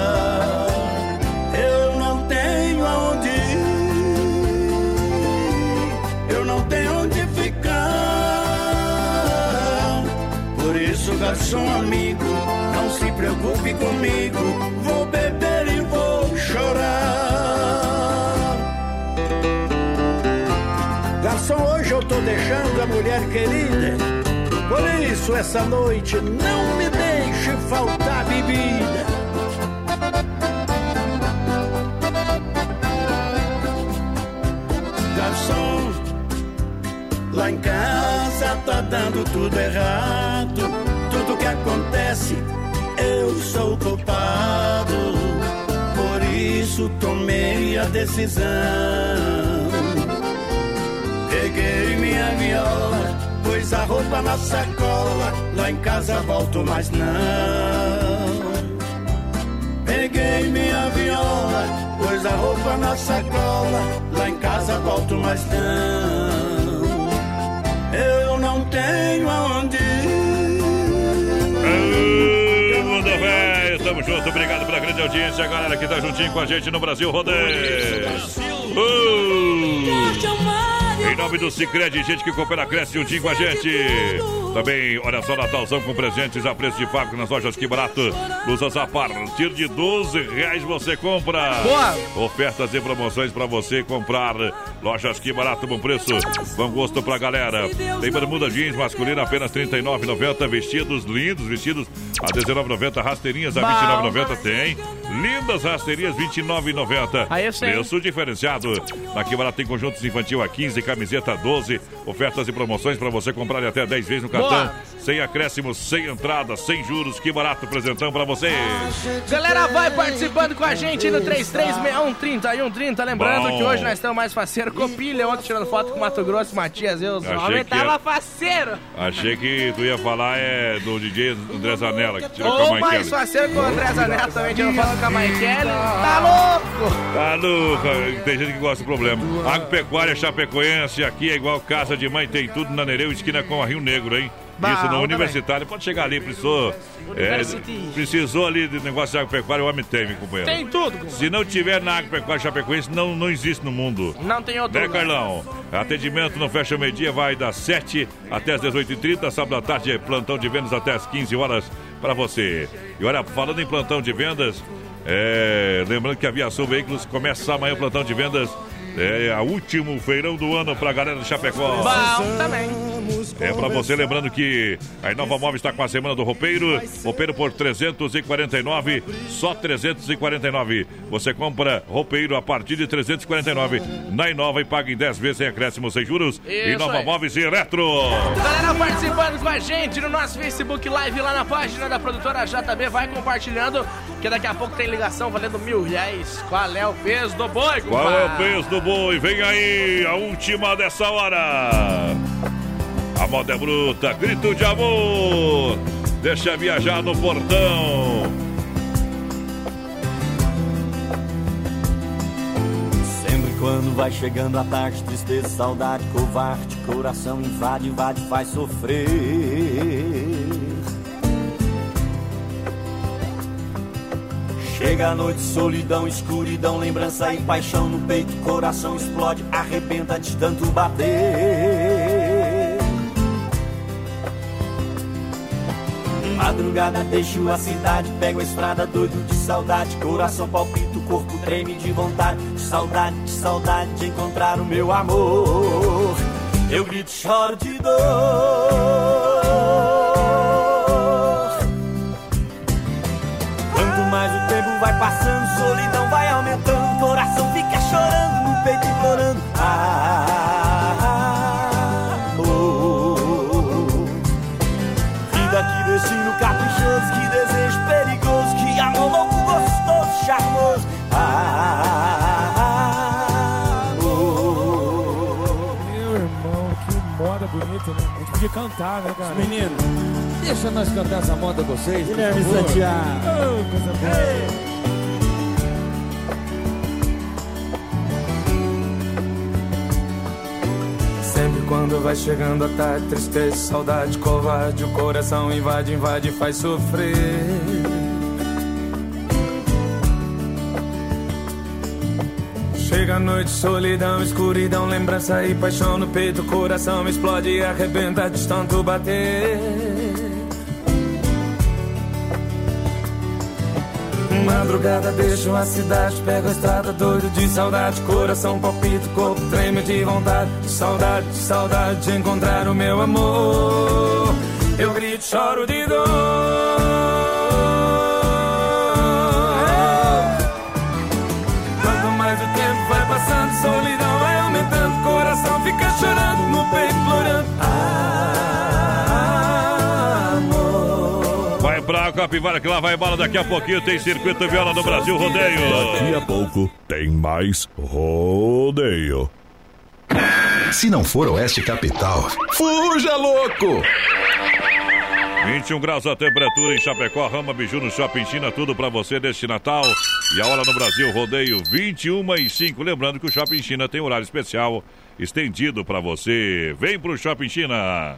Garçom amigo, não se preocupe comigo, vou beber e vou chorar. Garçom, hoje eu tô deixando a mulher querida. Por isso, essa noite não me deixe faltar bebida. Garçom, lá em casa tá dando tudo errado. Que acontece, eu sou culpado. Por isso, tomei a decisão. Peguei minha viola, pus a roupa na sacola. Lá em casa volto mais não. Peguei minha viola, pus a roupa na sacola. Lá em casa volto mais não. Eu não tenho aonde tamo junto, obrigado pela grande audiência, galera que tá juntinho com a gente no Brasil Rodeio. Ô, Em nome do Cicred, gente que coopera, cresce juntinho com a gente. Também, olha só, Natalzão com presentes a preço de fábrica nas lojas Que Barato. Blusas a partir de 12 reais você compra. Boa. Ofertas e promoções pra você comprar. Lojas Que Barato, bom preço. Bom gosto pra galera. Tem bermuda jeans masculina apenas R$ 39,90. Vestidos lindos, vestidos a R$ 19,90. Rasteirinhas a R$ 29,90. Tem. Lindas rasteirinhas, R$ 29,90. Aí eu sei. Preço diferenciado. Na Que Barato tem conjuntos infantil a 15, camiseta a 12. Ofertas e promoções para você comprar até 10 vezes no cartão. Boa. Sem acréscimos, sem entrada, sem juros. Que barato presentão para você. Galera, vai participando com a gente no 3361-3130. Lembrando Bom. que hoje nós estamos mais faceiro com pilha. Ontem tirando foto com o Mato Grosso, Matias. Eu, homem tava era- faceiro. Achei que tu ia falar é do DJ André Zanella, que tirou com Ou a mais faceiro que o André Zanetti também tirando foto a Maikele. Tá louco? Tá louco, tem gente que gosta do problema. Agropecuária Chapecoense, aqui é igual casa de mãe, tem tudo na Nereu, esquina com a Rio Negro, hein? Bah, Isso no. Universitário, pode chegar ali, precisou. é, precisou ali de negócio de agropecuária, o homem tem, meu companheiro. Tem tudo. Se não tiver na agropecuária Chapecoense, não, não existe no mundo. Não tem outro Né, lugar. Carlão? Atendimento no Fecha Meio-Dia vai das 7 até as 18h30, sábado à tarde é plantão de vendas até as 15 horas para você. E olha, falando em plantão de vendas, é, lembrando que a Viação Veículos começa amanhã o plantão de vendas. É o último feirão do ano pra galera de Chapecó. Bom também. É pra você, lembrando que a Inova Móvel está com a semana do roupeiro. Roupeiro por 349, só 349. Você compra roupeiro a partir de 349 na Inova e paga em 10 vezes sem acréscimo sem juros. Isso Inova aí. Móveis e Eletro. Galera participando com a gente no nosso Facebook Live lá na página da produtora JB. Vai compartilhando, que daqui a pouco tem ligação valendo mil reais. Qual é o peso do boi, Qual é o peso do boi? Vem aí, a última dessa hora. A moda é bruta, grito de amor. Deixa viajar no portão. Sempre quando vai chegando a tarde, tristeza, saudade, covarde, coração invade, invade, faz sofrer. Chega a noite, solidão, escuridão, lembrança e paixão no peito, coração explode, arrebenta de tanto bater. Madrugada deixo a cidade, pego a estrada doido de saudade, coração palpita, o corpo treme de vontade, de saudade, de saudade de encontrar o meu amor. Eu grito, choro de dor. Peito implorando. Amor. Vida que destino caprichoso, que desejo perigoso, que amor louco, gostoso, charmoso. Amor. Meu irmão, que moda bonita, né? A gente podia cantar, né, cara? Menino, deixa nós cantar essa moda vocês. por Guilherme favor. Santiago. Oh, coisa boa. Quando vai chegando a tarde, tristeza, saudade, covarde, o coração invade, invade e faz sofrer. Chega a noite, solidão, escuridão, lembrança e paixão no peito, coração explode e arrebenta de tanto bater. Madrugada deixo a cidade, pego a estrada doido de saudade, coração palpita, corpo treme de vontade, de saudade, de saudade de encontrar o meu amor. Eu grito, choro de dor. Quanto mais o tempo vai passando, solidão vai aumentando, coração fica chorando, no peito implorando. Amor. Capivara que lá vai bola daqui a pouquinho. Tem circuito viola do Brasil Rodeio. Daqui a pouco tem mais rodeio. Se não for Oeste Capital, fuja louco! 21 graus a temperatura em Chapecó, Rama Biju no Shopping China, tudo pra você deste Natal. E a hora no Brasil, rodeio 21 e 5. Lembrando que o Shopping China tem horário especial estendido pra você. Vem pro Shopping China.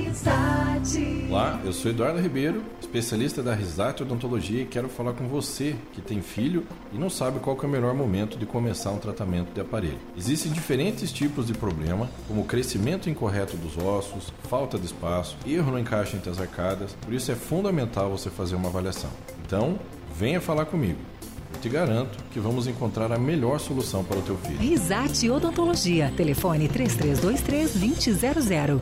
Risate. Olá, eu sou Eduardo Ribeiro, especialista da Risate Odontologia e quero falar com você que tem filho e não sabe qual é o melhor momento de começar um tratamento de aparelho. Existem diferentes tipos de problema, como crescimento incorreto dos ossos, falta de espaço, erro no encaixe entre as arcadas, por isso é fundamental você fazer uma avaliação. Então, venha falar comigo. Eu te garanto que vamos encontrar a melhor solução para o teu filho. Risate Odontologia. Telefone 3323-2000.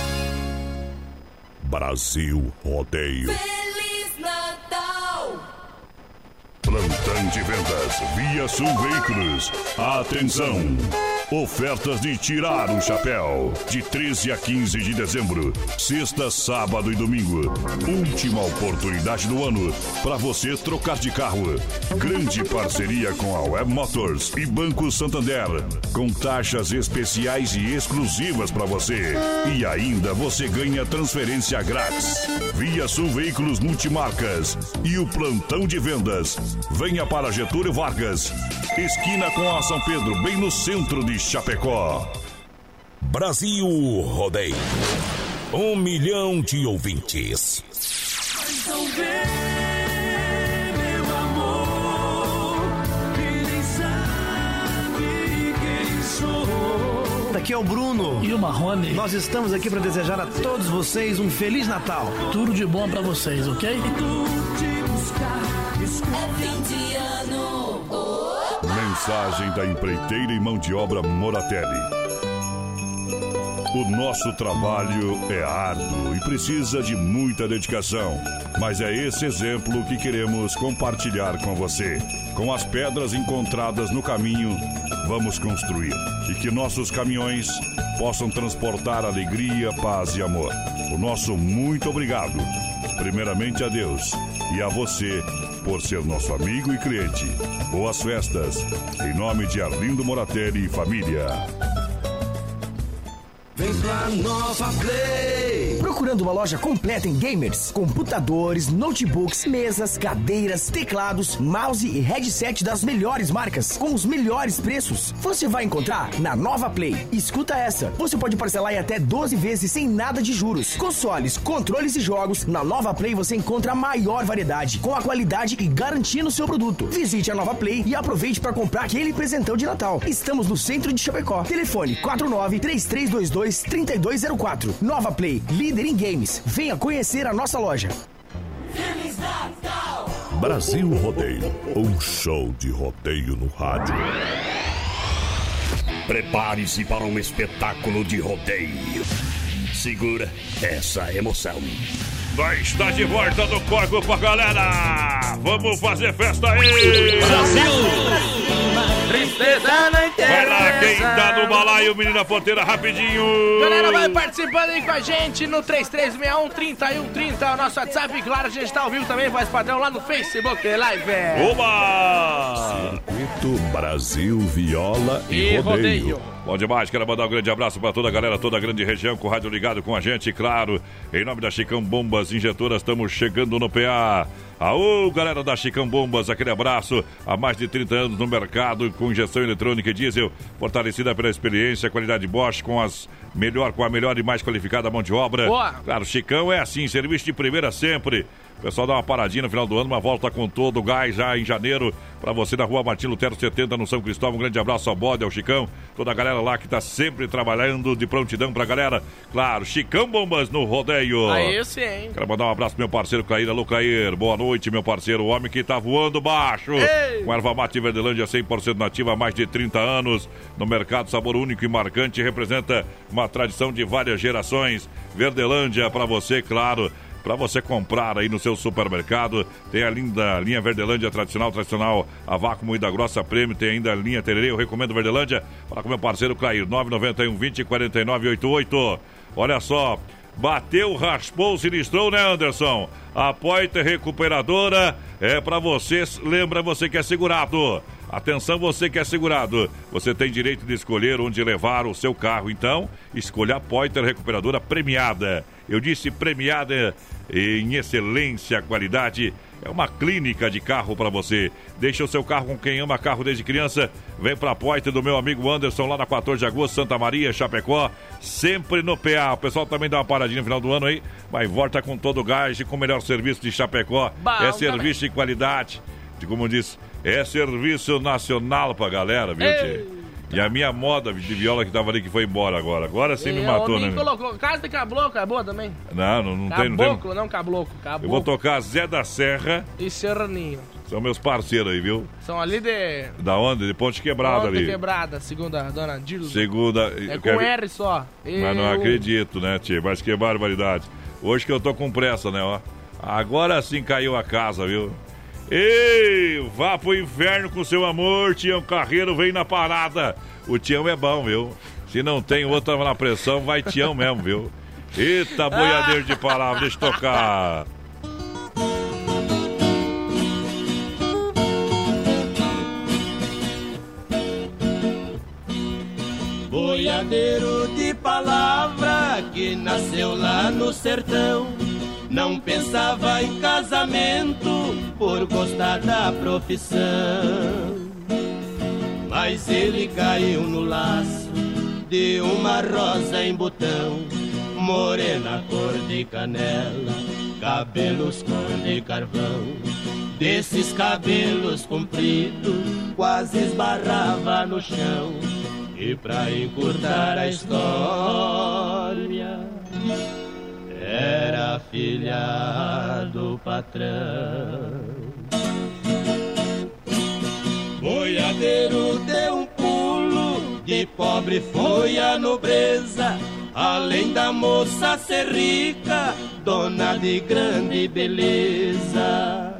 Brasil Rodeio. Feliz Natal! Plantão de vendas Via Sul Veículos. Atenção! Ofertas de tirar o chapéu. De 13 a 15 de dezembro. Sexta, sábado e domingo. Última oportunidade do ano para você trocar de carro. Grande parceria com a Web Motors e Banco Santander. Com taxas especiais e exclusivas para você. E ainda você ganha transferência grátis. Via Sul Veículos Multimarcas. E o plantão de vendas. Venha para Getúlio Vargas. Esquina com a São Pedro, bem no centro de Chapecó. Brasil Rodeio. Um milhão de ouvintes. Mas não vê, meu amor, que nem sabe quem sou. Aqui é o Bruno e o Marrone. Nós estamos aqui para desejar a todos vocês um feliz Natal. Tudo de bom para vocês, ok? É fim de ano. Mensagem da empreiteira e mão de obra Moratelli. O nosso trabalho é árduo e precisa de muita dedicação, mas é esse exemplo que queremos compartilhar com você. Com as pedras encontradas no caminho, vamos construir e que nossos caminhões possam transportar alegria, paz e amor. O nosso muito obrigado, primeiramente a Deus e a você por ser nosso amigo e cliente. Boas festas, em nome de Arlindo Moratelli e família. Vem pra Nova Play! Procurando uma loja completa em gamers, computadores, notebooks, mesas, cadeiras, teclados, mouse e headset das melhores marcas, com os melhores preços. Você vai encontrar na Nova Play. Escuta essa: você pode parcelar em até 12 vezes sem nada de juros. Consoles, controles e jogos, na Nova Play você encontra a maior variedade, com a qualidade e garantia no seu produto. Visite a Nova Play e aproveite para comprar aquele presentão de Natal. Estamos no centro de Chapecó. Telefone 49 3322 3204. Nova Play, líder em games. Venha conhecer a nossa loja. Feliz Natal! Brasil Rodeio, um show de rodeio no rádio. Prepare-se para um espetáculo de rodeio. Segura essa emoção. Vai estar de volta no Corpo pra galera! Vamos fazer festa aí! Tristeza não interessa. Vai lá, quem tá no balaio, menina ponteira, rapidinho! Galera, vai participando aí com a gente no 3361-3130, o nosso WhatsApp. Claro, a gente tá ao vivo também, voz padrão, lá no Facebook Live. Oba! Circuito Brasil Viola e, E rodeio. rodeio. Bom demais, quero mandar um grande abraço para toda a galera, toda a grande região, com o rádio ligado com a gente, claro. Em nome da Chicão Bombas Injetoras, estamos chegando no PA. Aô, galera da Chicão Bombas, aquele abraço. Há mais de 30 anos no mercado com injeção eletrônica e diesel, fortalecida pela experiência, qualidade Bosch com as melhor, com a melhor e mais qualificada mão de obra. Boa. Claro, Chicão é assim, serviço de primeira sempre. O pessoal dá uma paradinha no final do ano, uma volta com todo o gás já em janeiro. Para você na rua Martin Lutero 70, no São Cristóvão. Um grande abraço ao Bode, ao Chicão. Toda a galera lá que tá sempre trabalhando de prontidão pra galera. Claro, Chicão Bombas no rodeio. Aí sim. Quero mandar um abraço pro meu parceiro Clair. Alô, Clair. Boa noite, meu parceiro. O homem que tá voando baixo. Ei. Com erva mate Verdelândia 100% nativa há mais de 30 anos. No mercado, sabor único e marcante. Representa uma tradição de várias gerações. Verdelândia para você, claro para você comprar aí no seu supermercado. Tem a linda linha Verdelândia tradicional, tradicional, a vácuo moída grossa prêmio. Tem ainda a linha Tererê. Eu recomendo Verdelândia para com meu parceiro Clair, 991 20 49 88. Olha só, bateu, raspou, sinistrou, né, Anderson? A Poiter Recuperadora é para você, lembra você que é segurado. Atenção, você que é segurado. Você tem direito de escolher onde levar o seu carro. Então, escolha a Poiter Recuperadora premiada. Eu disse premiada em excelência, qualidade. É uma clínica de carro para você. Deixa o seu carro com quem ama carro desde criança. Vem para a Poiter do meu amigo Anderson, lá na 14 de agosto, Santa Maria, Chapecó. Sempre no PA. O pessoal também dá uma paradinha no final do ano aí. Mas volta com todo o gás e com o melhor serviço de Chapecó. Bom é serviço de qualidade. De como disse, é serviço nacional pra galera, viu, tchê? E a minha moda de viola que tava ali que foi embora agora. Agora você me E matou, né? colocou. Casa de caboclo é boa também. Não, não, não tem, não tem. Caboclo, não caboclo. Caboclo Eu vou tocar Zé da Serra. e Serraninho. São meus parceiros aí, viu? São ali de... Da onde? De Ponte Quebrada Ponte ali. Quebrada, segundo a dona Dilma. Segunda. É com quero- R só. Mas não Eu- acredito, né, tia? Mas que barbaridade. Hoje que eu tô com pressa, né, ó. Agora sim caiu a casa, viu? Ei, vá pro inferno com seu amor, Tião Carreiro vem na parada. O Tião é bom, viu? Se não tem outra na pressão, vai Tião mesmo, viu? Eita, boiadeiro de palavra, deixa eu tocar. Boiadeiro de palavra que nasceu lá no sertão. Não pensava em casamento por gostar da profissão. Mas ele caiu no laço de uma rosa em botão. Morena cor de canela, cabelos cor de carvão. Desses cabelos compridos, quase esbarrava no chão. E pra encurtar a história, era filha do patrão. Boiadeiro deu um pulo, de pobre foi a nobreza. Além da moça ser rica, dona de grande beleza.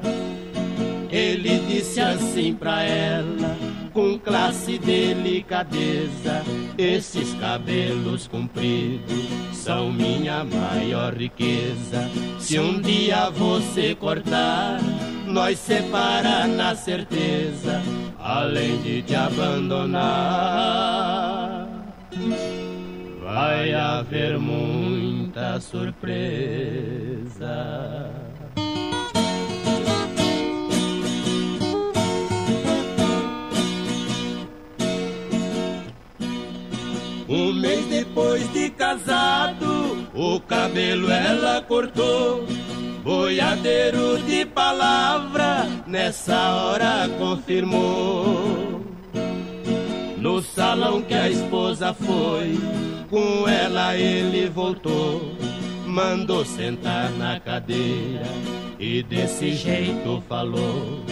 Ele disse assim pra ela, com classe e delicadeza: Esses cabelos compridos são minha maior riqueza. Se um dia você cortar, nós separa na certeza, além de te abandonar. Vai haver muita surpresa. Mês depois de casado, o cabelo ela cortou. Boiadeiro de palavra, nessa hora confirmou. No salão que a esposa foi, com ela ele voltou. Mandou sentar na cadeira e desse jeito falou.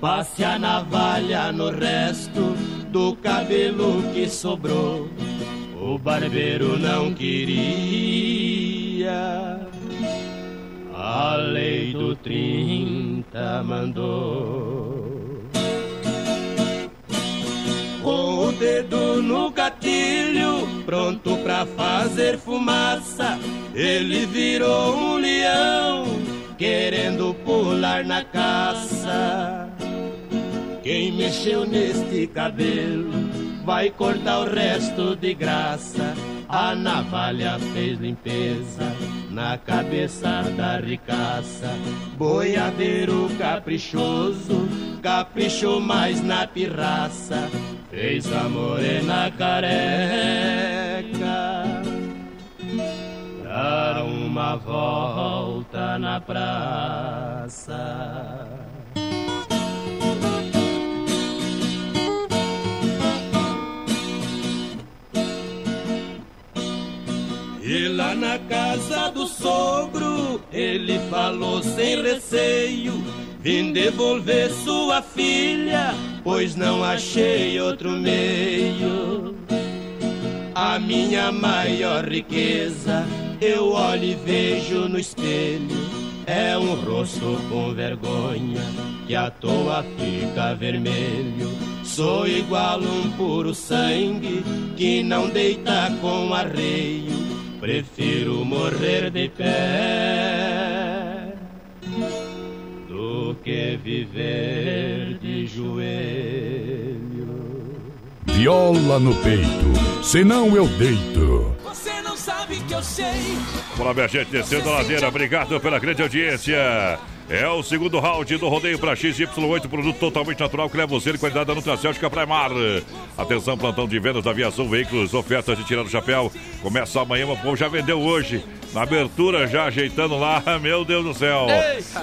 Passe a navalha no resto do cabelo que sobrou. O barbeiro não queria. A lei do 30 mandou. Com o dedo no gatilho, pronto pra fazer fumaça, ele virou um leão, querendo pular na caça. Quem mexeu neste cabelo vai cortar o resto de graça. A navalha fez limpeza na cabeça da ricaça. Boiadeiro caprichoso, caprichou mais na pirraça, fez a morena careca. Dar uma volta na praça. Lá na casa do sogro, ele falou sem receio: Vim devolver sua filha, pois não achei outro meio. A minha maior riqueza, eu olho e vejo no espelho. É um rosto com vergonha, que à toa fica vermelho. Sou igual um puro sangue, que não deita com arreio. Prefiro morrer de pé do que viver de joelho. Viola no peito, senão eu deito. Sabe que eu sei. Olá, minha gente, descendo a ladeira. Obrigado pela grande audiência. É o segundo round do rodeio para XY8, produto totalmente natural que leva você de qualidade da Nutracêutica Primar. Atenção, plantão de vendas da Aviação Veículos, ofertas de tirar o chapéu. Começa amanhã, o povo já vendeu hoje. Na abertura, já ajeitando lá, <laughs> meu Deus do céu.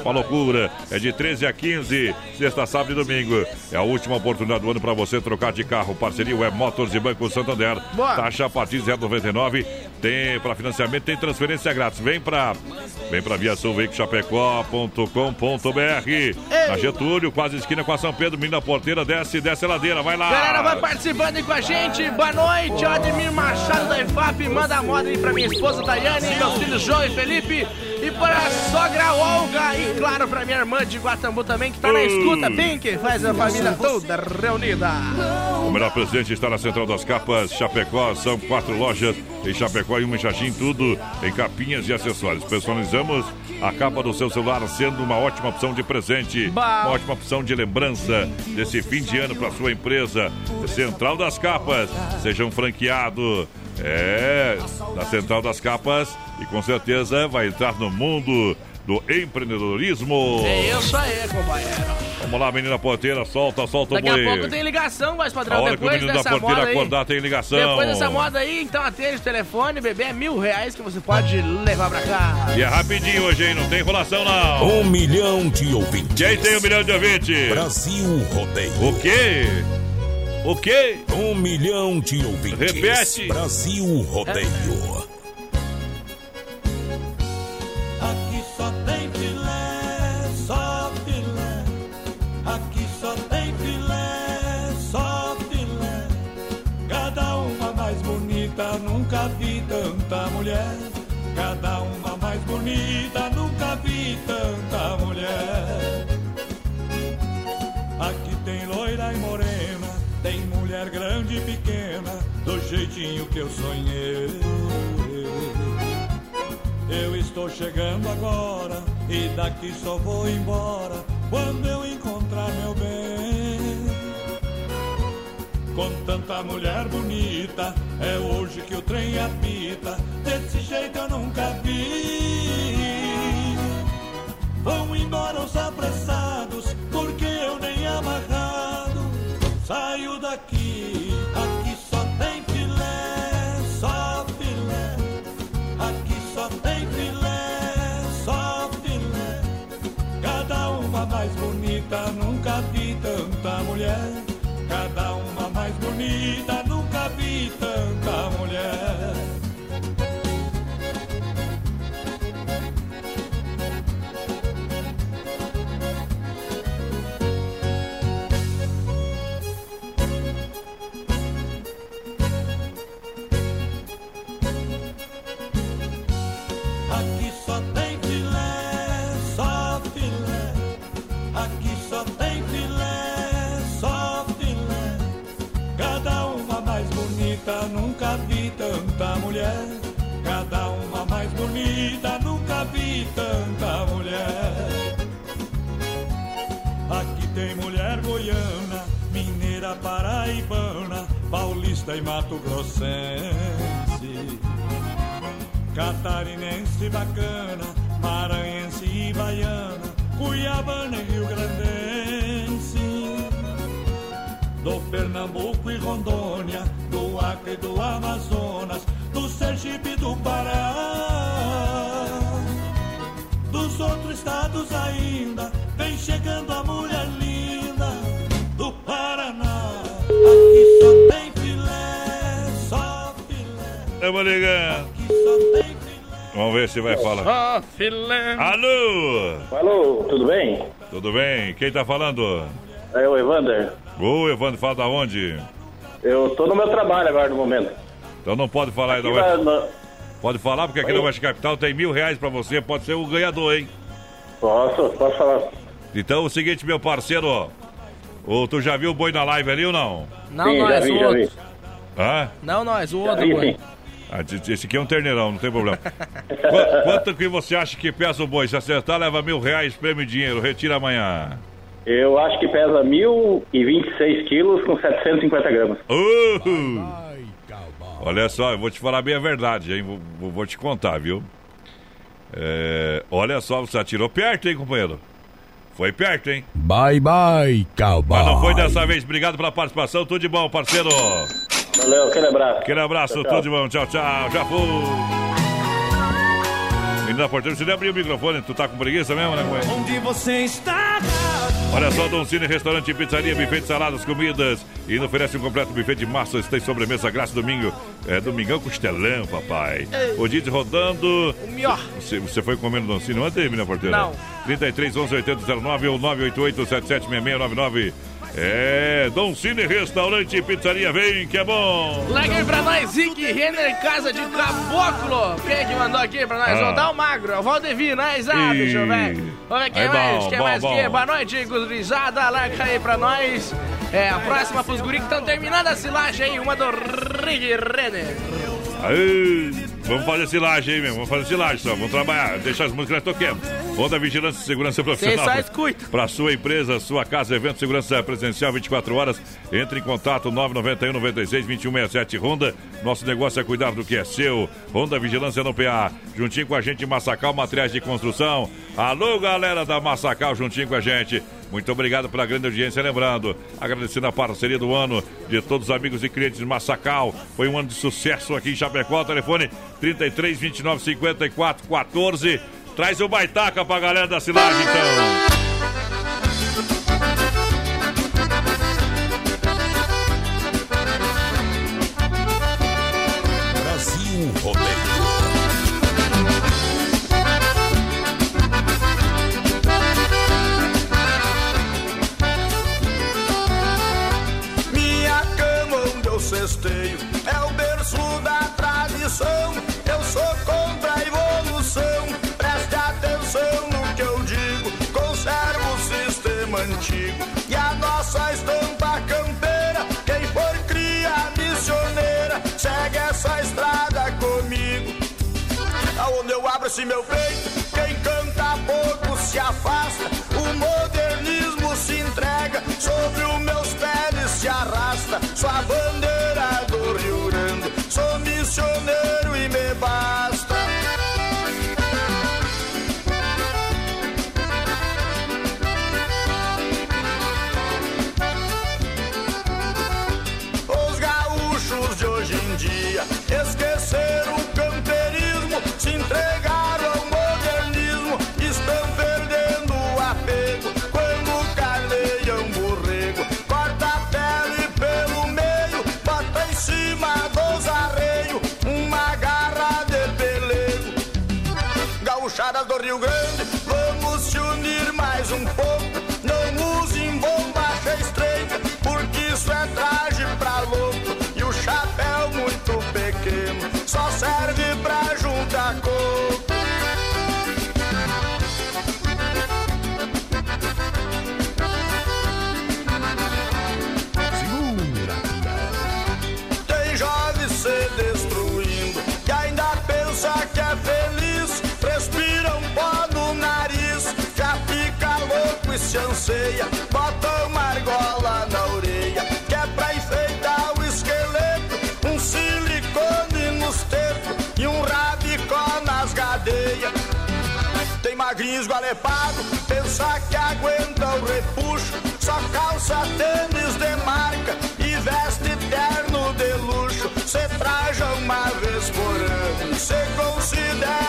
Uma loucura. É de 13 a 15, sexta, sábado e domingo. É a última oportunidade do ano para você trocar de carro. Parceria Web Motors e Banco Santander. Taxa a partir de 0,99. Tem para financiamento, tem transferência grátis. Vem para vem para aviaçãoveiculoschapecó.com.br. Na Getúlio, quase esquina com a São Pedro, menina porteira, desce, desce a ladeira, vai lá. Galera, vai participando aí com a gente. Boa noite, Ademir Machado da EFAP. Manda a moda aí pra minha esposa Daiane, meus filhos João e Felipe. E para a sogra Olga. E claro, pra minha irmã de Guatambu também, que tá na escuta. Pink, faz a família toda reunida. O melhor presente está na Central das Capas, Chapecó. São quatro lojas em Chapecó e uma em Xaxim, tudo em capinhas e acessórios. Personalizamos a capa do seu celular, sendo uma ótima opção de presente, uma ótima opção de lembrança desse fim de ano para sua empresa. Central das Capas, seja um franqueado. É, da Central das Capas e com certeza vai entrar no mundo do empreendedorismo. É isso aí, companheiro. Vamos lá, menina porteira, solta, solta Daqui o boi. a pouco tem ligação, voz padrão. A hora que o Depois menino da dessa porteira moda aí, acordar tem ligação. Depois dessa moda aí, então atende o telefone, bebê, é mil reais que você pode levar pra cá. E é rapidinho hoje, hein? Não tem enrolação, não. Um milhão de ouvintes. Quem tem um milhão de ouvintes? Brasil Rodeio. O quê? O quê? Um milhão de ouvintes. Repete. Brasil Rodeio. Aqui só tem filé, só filé. Aqui só tem filé, só filé. Cada uma mais bonita, nunca vi tanta mulher. Cada uma mais bonita, nunca vi tanta jeitinho que eu sonhei. Eu estou chegando agora e daqui só vou embora quando eu encontrar meu bem. Com tanta mulher bonita, é hoje que o trem apita. Desse jeito eu nunca vi. Vão embora os apressados, porque eu nem amarrado saio daqui. Paulista e mato grossense. Catarinense bacana, maranhense e baiana, cuiabana e rio-grandense. Do Pernambuco e Rondônia, do Acre e do Amazonas, do Sergipe e do Pará. Dos outros estados ainda, vem chegando a mulher linda Estamos ligando. Vamos ver se vai falar. Alô? Alô, tudo bem? Tudo bem? Quem tá falando? É o Evander. Ô, Evandro, fala da onde? Eu tô no meu trabalho agora no momento. Então não pode falar aí da Aqui Oeste. na- na- Pode falar, porque aqui Oi? na Oeste Capital tem mil reais pra você, pode ser o ganhador, hein? Posso, posso falar. Então o seguinte, meu parceiro, ó. Ô, tu já viu o boi na live ali ou não? Não, Sim, nós, já vi, o já vi. outro. Hã? Não, nós, o outro, vi, boi. sim. Ah, esse aqui é um terneirão, não tem problema. Qu- Quanto que você acha que pesa o boi? Se acertar, leva mil reais, prêmio e dinheiro. Retira amanhã. Eu acho que pesa 1.026 quilos com 750 gramas. Uh! Olha só, eu vou te falar bem a verdade, hein? Vou, vou- vou te contar, viu? É, olha só, você atirou perto, hein, companheiro? Foi perto, hein? Bye, bye, cowboy. Mas não foi dessa vez. Obrigado pela participação. Tudo de bom, parceiro. Valeu, aquele abraço. Aquele abraço, Tchau, tchau. tudo de bom. Tchau, tchau. Já foi. Menina porteira, você nem abriu o microfone. Tu tá com preguiça mesmo, né, companheiro? Onde você está? Olha só, Don Cine, restaurante e pizzaria, buffet de saladas, comidas. E ainda oferece um completo buffet de massas, tem sobremesa, graça, domingo. É domingão costelão, papai. O Didi rodando. O melhor. Você, você foi comendo Don Cine ontem, menina porteira? Não. 33 11 80 09 ou 988 776699. É, Don Cine, restaurante e pizzaria, vem que é bom. Larga aí pra nós, Zic Renner, casa de caboclo. Quem que mandou aqui pra nós? Ah. Dar o magro, é o Valdevir, nós, ah, bicho, velho. Vamos ver quem Aí, mais, bom, quem bom, mais bom. aqui? Boa noite, gurizada, larga aí pra nós. É, a próxima pros guri que estão terminando a silagem aí, uma do Rick Renner. Aí, vamos fazer silagem aí mesmo, vamos fazer silagem só, vamos trabalhar, deixar as músicas toquemos. Honda Vigilância e Segurança Profissional. Só escutam. Para sua empresa, sua casa, evento, segurança presencial 24 horas. Entre em contato 991 96 2167 Honda. Nosso negócio é cuidar do que é seu. Honda Vigilância no PA. Juntinho com a gente, Massacal Materiais de Construção. Alô, galera da Massacal, juntinho com a gente. Muito obrigado pela grande audiência. Lembrando, agradecendo a parceria do ano de todos os amigos e clientes de Massacal. Foi um ano de sucesso aqui em Chapecó. Telefone 33 29 54 14. Traz o baitaca pra galera da Silagem, então. Essa estrada comigo. Aonde eu abro esse meu peito, quem canta pouco se afasta. O modernismo se entrega, sobre os meus pés se arrasta. Sua bandeira do Rio Grande, sou missioneiro e me basta. Serve pra juntar coco. Tem jovem se destruindo que ainda pensa que é feliz. Respira um pó no nariz, já fica louco e se anseia. Magrinho esgualepado, pensar que aguenta o repuxo. Só calça tênis de marca e veste terno de luxo. Cê traja uma vez por ano, cê considera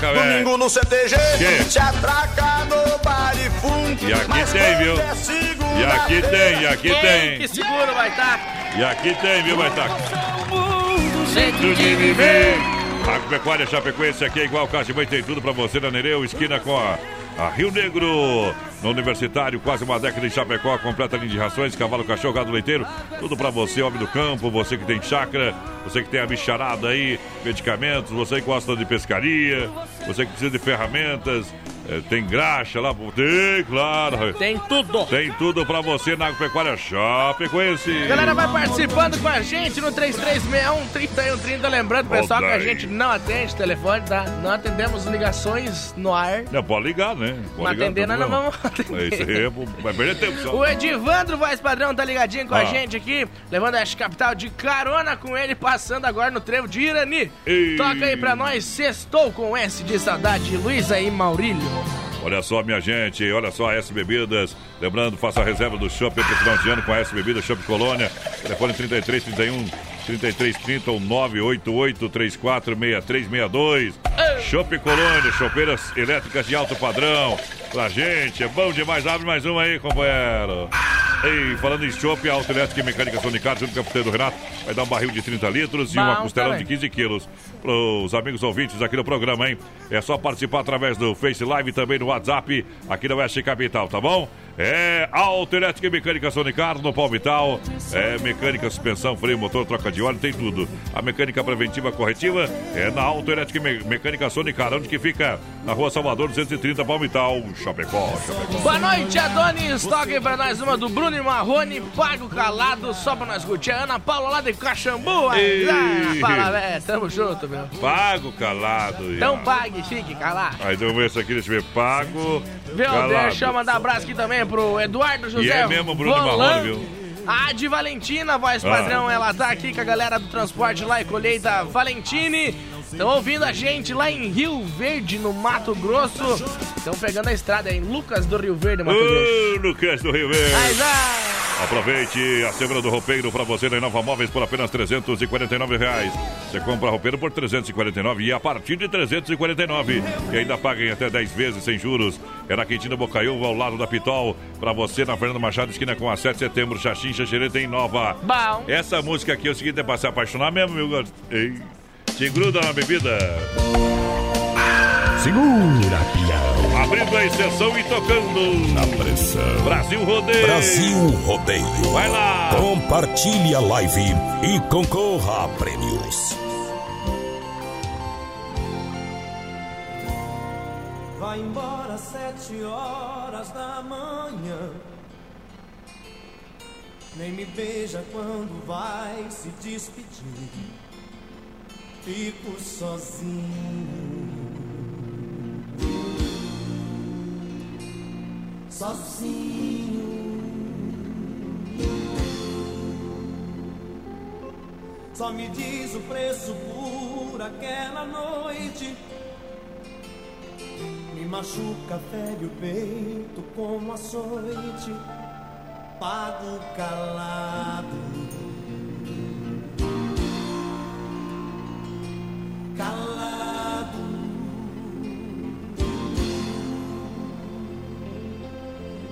Vai tacar, velho. Domingo no CTG, Que? se atraca no bar e funk. E aqui tem, viu? é E aqui tem, e aqui tem. Que seguro vai estar. E aqui tem, viu, vai estar. Jeito de viver. Agropecuária Chapecoense aqui é igual de Mãe, tem tudo pra você na Nereu, esquina com a, a Rio Negro. No Universitário, quase uma década em Chapecó, completa linha de rações, cavalo, cachorro, gado leiteiro, tudo pra você, homem do campo, você que tem chácara, você que tem a bicharada aí, medicamentos, você que gosta de pescaria, você que precisa de ferramentas, eh, tem graxa lá, tem, claro. Tem tudo. Tem tudo pra você na Agropecuária Chapecoense. Galera, vai participando com a gente no 3361-3130. Lembrando, pessoal, que a gente não atende telefone, tá? Não atendemos ligações no ar. Não, pode ligar, né? Pode Não ligar, atender, nós não vamos. É isso aí, vai perder tempo só. O Edivandro Voz Padrão tá ligadinho com Ah. a gente aqui, levando a capital de carona com ele, passando agora no trevo de Irani. Ei. Toca aí pra nós, sextou com S de saudade, Luísa e Maurílio. Olha só, minha gente, olha só, S Bebidas. Lembrando, faça a reserva do shopping pro final de ano com a S Bebidas Shopping Colônia. Telefone 33 31 33 30 ou 988 34 6362. Shopping Colônia, chopeiras elétricas de alto padrão. Pra gente, é bom demais. Abre mais uma aí, companheiro. Ei, falando em chopp, a Auto Elétrica e Mecânica Sonicar, junto com a Puteiro do Renato, vai dar um barril de 30 litros e uma Bom costelão também. de 15 quilos. Para os amigos ouvintes aqui do programa, hein? É só participar através do Face Live e também no WhatsApp aqui da Oeste Capital, tá bom? É Auto Elétrica e Mecânica Sonicar no Palmital. É mecânica, suspensão, freio, motor, troca de óleo, tem tudo. A mecânica preventiva corretiva é na Auto Elétrica e Me- Mecânica Sonicar, onde que fica? Na Rua Salvador 230 Palmital, Chapecó. Chapecó. Boa noite, Adonis. Toquem pra nós uma do Bruno e Marrone, Pago Calado, só pra nós curtir. Ana Paula lá de Caxambu. Ah, fala, velho, tamo junto, meu. Pago calado. Então Ian. pague, fique calado. Aí vamos ver isso aqui, deixa eu ver. Pago. Viu? calado. Deixa eu mandar um abraço aqui também pro Eduardo José. E é mesmo, Bruno Volan. Marrone, viu? A de Valentina, voz Ah. padrão, ela tá aqui com a galera do transporte lá e colheita Valentine. Estão ouvindo a gente lá em Rio Verde, no Mato Grosso. Estão pegando a estrada em Lucas do Rio Verde, Mato Grosso. Ô, Lucas do Rio Verde. Mas, ah, Aproveite a semana do roupeiro para você na Inova Móveis por apenas 349 reais. Você compra roupeiro por 349 e a partir de 349 e ainda paga em até 10 vezes sem juros. É na Quintina Bocaiúva, ao lado da Pitol. Para você na Fernando Machado, esquina com a 7 de setembro, Xaxim, Xaxereta em Nova. Bom. Essa música aqui é o seguinte, é para se apaixonar mesmo, meu garoto. Te gruda na bebida. Segura, pião. Abrindo a exceção e tocando. Na pressão. Brasil Rodeio. Brasil Rodeio. Vai lá. Compartilhe a live e concorra a prêmios. Vai embora às sete horas da manhã. Nem me beija quando vai se despedir. Fico sozinho. Sozinho. Só me diz o preço por aquela noite. Me machuca, fere o peito como açoite. Pago calado. Calado.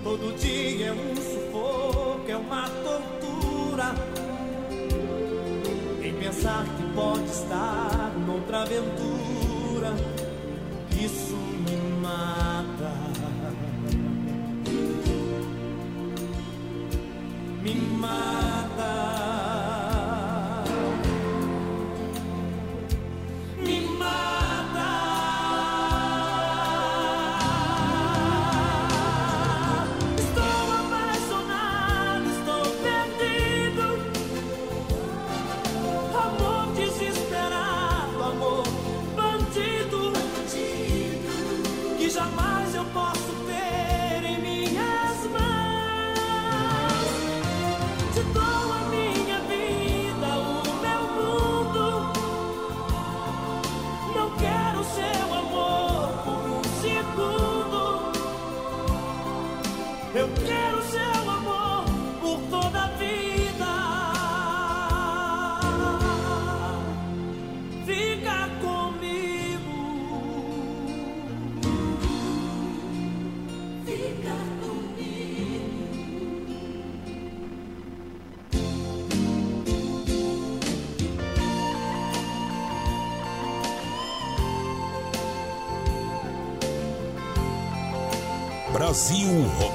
Todo dia é um sufoco, é uma tortura. Em pensar que pode estar noutra aventura, isso me mata. Me mata. Eu.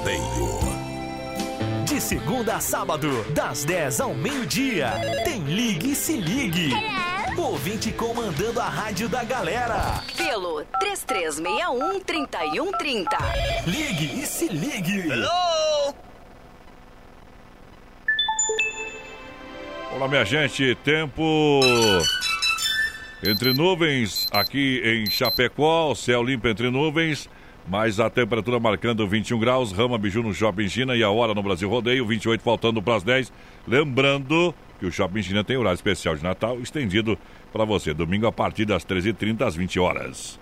Rodeio. De segunda a sábado, das 10 ao meio-dia, tem Ligue e Se Ligue. Ouvinte comandando a rádio da galera. Pelo 3361-3130. Ligue e Se Ligue. Hello? Olá, minha gente. Tempo entre nuvens aqui em Chapecó, céu limpo entre nuvens. Mas a temperatura marcando 21 graus, Rama Biju no Shopping China e a hora no Brasil Rodeio, 28 faltando para as 10. Lembrando que o Shopping China tem horário especial de Natal estendido para você, domingo a partir das 13h30 às 20 horas.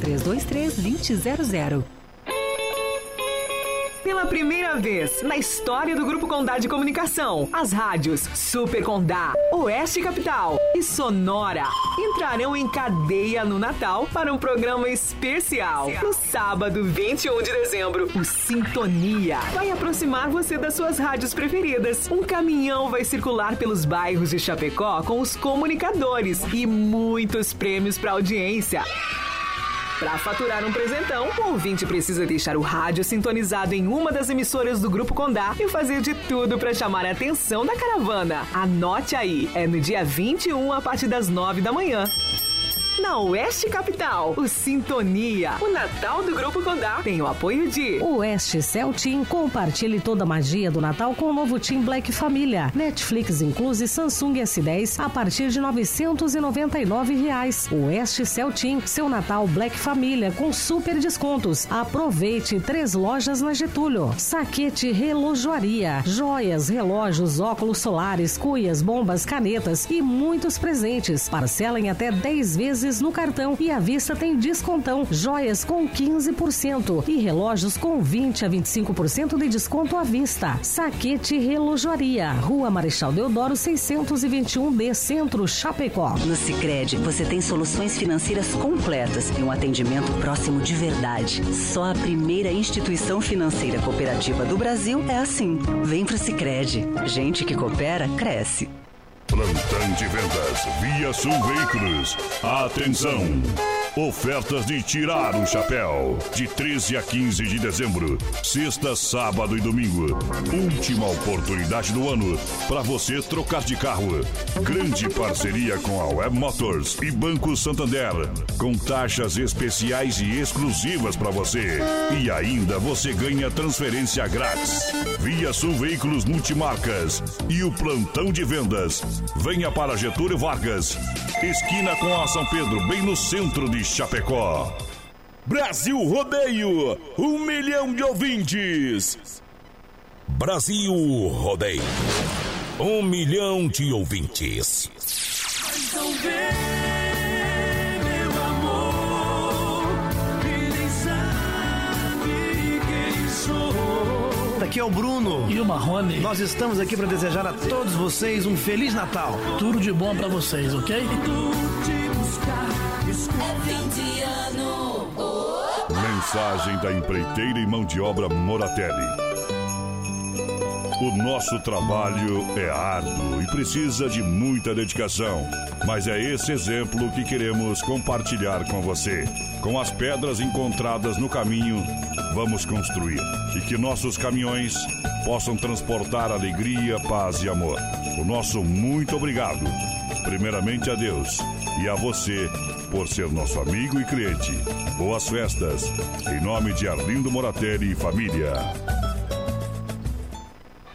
3323-2000. Pela primeira vez na história do Grupo Condá de Comunicação, as rádios Super Condá, Oeste Capital e Sonora entrarão em cadeia no Natal para um programa especial. No sábado, 21 de dezembro, o Sintonia vai aproximar você das suas rádios preferidas. Um caminhão vai circular pelos bairros de Chapecó com os comunicadores e muitos prêmios para audiência. Para faturar um presentão, o ouvinte precisa deixar o rádio sintonizado em uma das emissoras do Grupo Condá e fazer de tudo para chamar a atenção da caravana. Anote aí, é no dia 21 a partir das 9 da manhã. Na Oeste Capital, o Sintonia, o Natal do Grupo Condá, tem o apoio de Oeste Cell Team. Compartilhe toda a magia do Natal com o novo Team Black Família. Netflix incluse Samsung S10 a partir de 999 reais. Oeste Team, seu Natal Black Família com super descontos. Aproveite três lojas na Getúlio. Saquete Relojoaria, joias, relógios, óculos solares, cuias, bombas, canetas e muitos presentes. Parcela em até 10 vezes no cartão e à vista tem descontão. Joias com 15% e relógios com 20 a 25% de desconto à vista. Saquete Relojoaria, Rua Marechal Deodoro 621D, Centro Chapecó. No Sicredi você tem soluções financeiras completas e um atendimento próximo de verdade. Só a primeira instituição financeira cooperativa do Brasil é assim. Vem pro Sicredi. Gente que coopera cresce. Plantão de vendas Via Sul Veículos. Atenção! Ofertas de tirar o chapéu. De 13 a 15 de dezembro. Sexta, sábado e domingo. Última oportunidade do ano para você trocar de carro. Grande parceria com a Web Motors e Banco Santander. Com taxas especiais e exclusivas para você. E ainda você ganha transferência grátis. Via Sul Veículos Multimarcas. E o plantão de vendas. Venha para Getúlio Vargas. Esquina com a São Pedro, bem no centro de Chapecó. Brasil Rodeio, um milhão de ouvintes. Brasil Rodeio, um milhão de ouvintes. Então vem, meu amor, nem sabe quem sou. Aqui é o Bruno e o Marrone. Nós estamos aqui para desejar a todos vocês um feliz Natal. Tudo de bom para vocês, ok? Mensagem da empreiteira e mão de obra Moratelli. O nosso trabalho é árduo e precisa de muita dedicação, mas é esse exemplo que queremos compartilhar com você. Com as pedras encontradas no caminho, vamos construir e que nossos caminhões possam transportar alegria, paz e amor. O nosso muito obrigado, primeiramente a Deus e a você por ser nosso amigo e cliente. Boas festas, em nome de Arlindo Moratelli e família.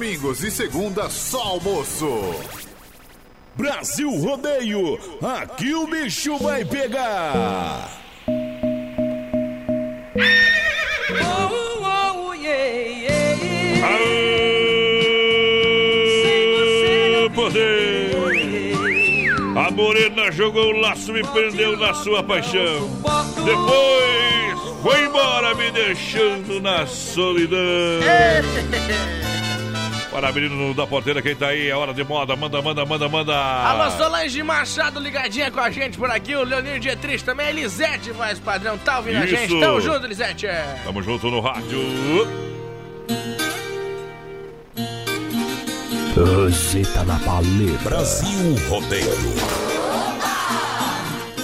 Domingos e segunda só almoço. Brasil Rodeio, aqui o bicho vai pegar. Oh, oh, yeah, yeah, poder! A morena jogou o laço e prendeu na sua paixão. Depois foi embora me deixando na solidão. <laughs> Para menino da porteira, quem tá aí? É hora de moda. Manda, manda, manda, manda. Alô, Solange Machado ligadinha com a gente por aqui. O Leonir Dietrich também. A Elisete, voz padrão, tá ouvindo a Isso. gente? Tamo junto, Elisete. Tamo junto no rádio. Roseta na paleta. Brasil Rodeio.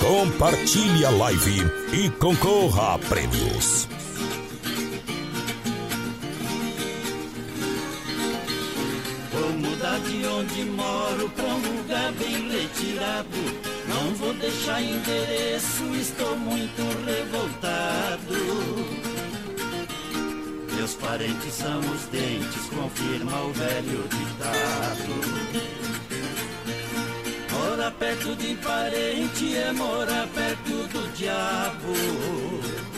Compartilhe a live e concorra a prêmios. De onde moro pra um lugar bem retirado. Não vou deixar endereço, estou muito revoltado. Meus parentes são os dentes, confirma o velho ditado. Morar perto de parente é morar perto do diabo.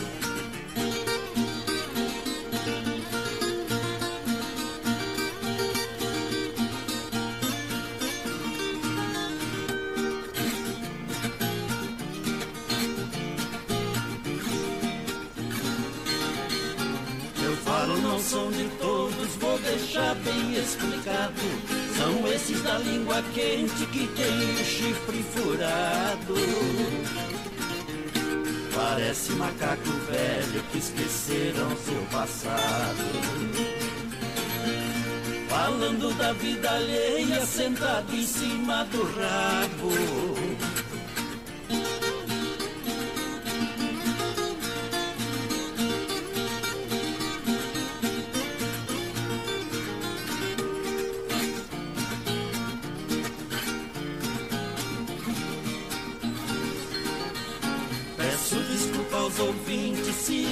Deixar bem explicado. São esses da língua quente que tem o chifre furado. Parece macaco velho que esqueceram seu passado. Falando da vida alheia, sentado em cima do rabo.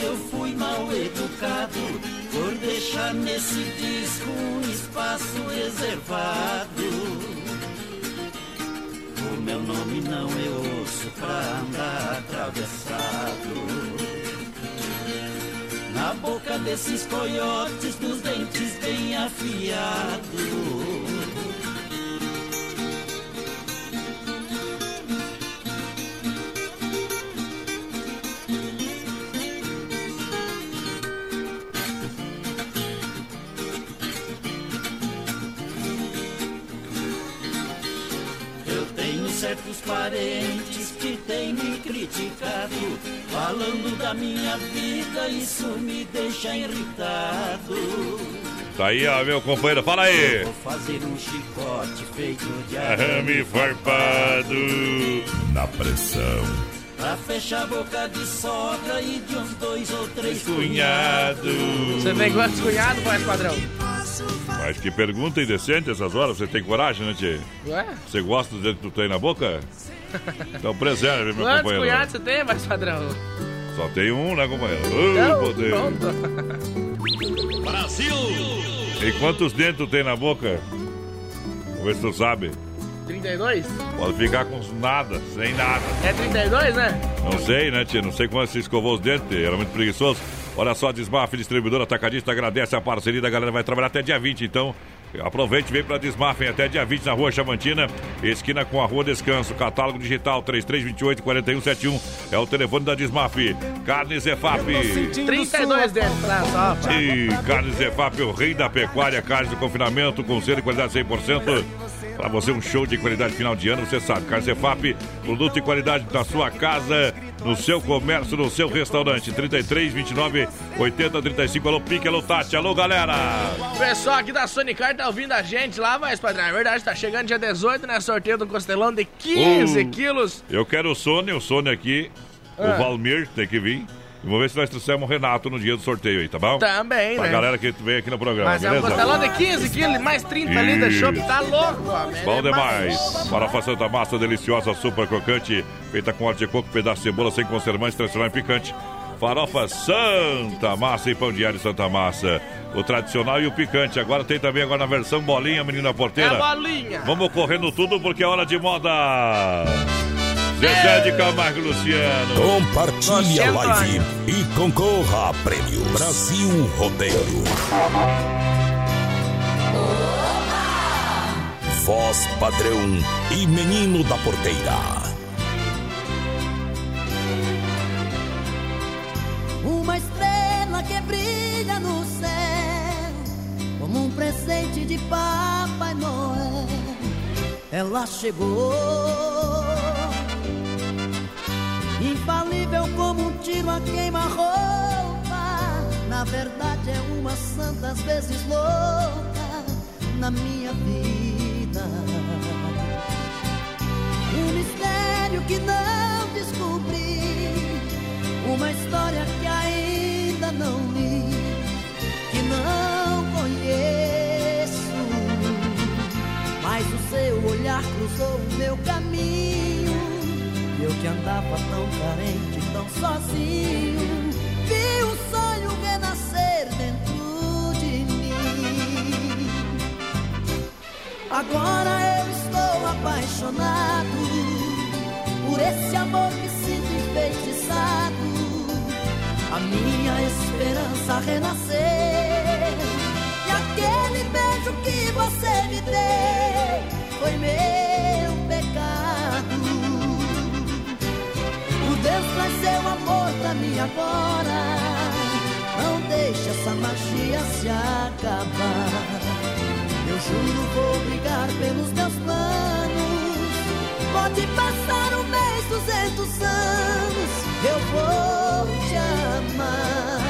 Eu fui mal educado por deixar nesse disco um espaço reservado. O meu nome não é osso pra andar atravessado. Na boca desses coiotes dos dentes bem afiados. Certos parentes que têm me criticado, falando da minha vida, isso me deixa irritado. Tá aí, ó, meu companheiro, fala aí. Vou fazer um chicote feito de Arame farpado. Na pressão. Pra fechar a boca de sogra e de uns dois ou três Cunhado. Você tem quantos cunhados, voz padrão? Mas que pergunta indecente essas horas. Você tem coragem, né, Tchê? Ué? Você gosta do jeito que tu tem na boca? <laughs> Então preserve, meu Quantos companheiro. cunhados você tem, voz padrão? Só tem um, né, companheiro? Então, poder. pronto. Brasil! E quantos dentes tu tem na boca? Vamos ver se tu sabe. 32? Pode ficar com nada, sem nada. É 32, né? Não sei, né, tia? Não sei quando você escovou os dentes, era muito preguiçoso. Olha só, Desmaf, distribuidor atacadista, agradece a parceria da galera, vai trabalhar até dia 20, então aproveite e vem pra Desmaf, hein? até dia 20 na rua Chamantina, esquina com a rua Descanso, catálogo digital 3328-4171, é o telefone da Desmaf. Carne Zefap. 32 dentro, tá? Só, pá. E Carne Zefap, o rei da pecuária, carne de confinamento, com selo de qualidade 100%. Para você, um show de qualidade final de ano, você sabe. Carne Zefap, produto de qualidade na sua casa, no seu comércio, no seu restaurante. 33, 29, 80, 35. Alô, Pique, alô, Tati, alô, galera. O pessoal aqui da Sonicar tá ouvindo a gente lá, vai, padrão. É verdade, tá chegando dia 18, né? Sorteio do costelão de 15 Uh. quilos. Eu quero o Sônia, o Sônia aqui, Ah. o Valmir tem que vir. E vamos ver se nós trouxemos o Renato no dia do sorteio aí, tá bom? Também, Pra né? galera que vem aqui no programa, Mas é um beleza? costelão de 15 quilos, mais 30 ali de Isso. chopp, tá louco, homem. Bom É demais. Farofa Santa Massa, deliciosa, super crocante, feita com óleo de coco, pedaço de cebola sem conservantes, transformar em picante. Farofa Santa Massa e pão diário Santa Massa. O tradicional e o picante. Agora tem também agora na versão bolinha, menina porteira. É bolinha. Vamos correndo tudo porque é hora de moda. Zezé de Camargo Luciano. Compartilhe a live e concorra a prêmios. Brasil Rodeio. Voz padrão e menino da porteira. Uma estrela que brilha no céu, como um presente de Papai Noel. Ela chegou, infalível como um tiro a queima-roupa. Na verdade, é uma santa, às vezes louca, na minha vida. Um mistério que não descobri. Uma história que ainda não li, que não conheço. Mas o seu olhar cruzou o meu caminho. Eu que andava tão carente, tão sozinho. Vi o sonho renascer dentro de mim. Agora eu estou apaixonado por esse amor que sinto enfeitiçado. A minha esperança renascer. E aquele beijo que você me deu foi meu Deus traz seu amor pra mim agora. Não deixe essa magia se acabar. Eu juro vou brigar pelos meus planos. Pode passar um mês, duzentos anos, eu vou te amar.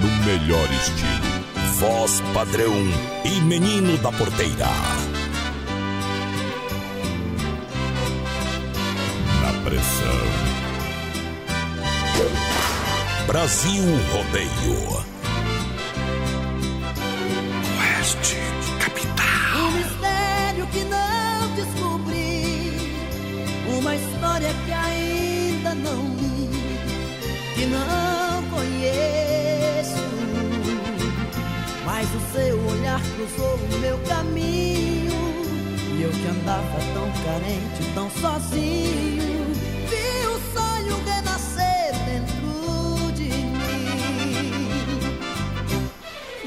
No melhor estilo. Voz padrão e menino da porteira. Na pressão. Brasil Rodeio. Oeste Um mistério que não descobri. Uma história que ainda não li. Que não conheço. Mas o seu olhar cruzou o meu caminho. E eu que andava tão carente, tão sozinho.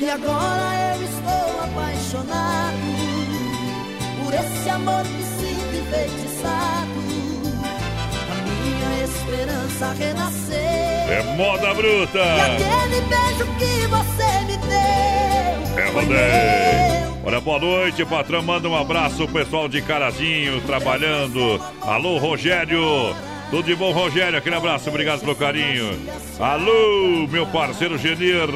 E agora eu estou apaixonado por esse amor que sinto enfeitiçado. A minha esperança renascer. É moda bruta. E aquele beijo que você me deu. É rodeio. Olha, boa noite, patrão. Manda um abraço pessoal de Carazinho, trabalhando. Alô, Rogério. Tudo de bom, Rogério? Aquele abraço, obrigado pelo carinho. Alô, meu parceiro Genir.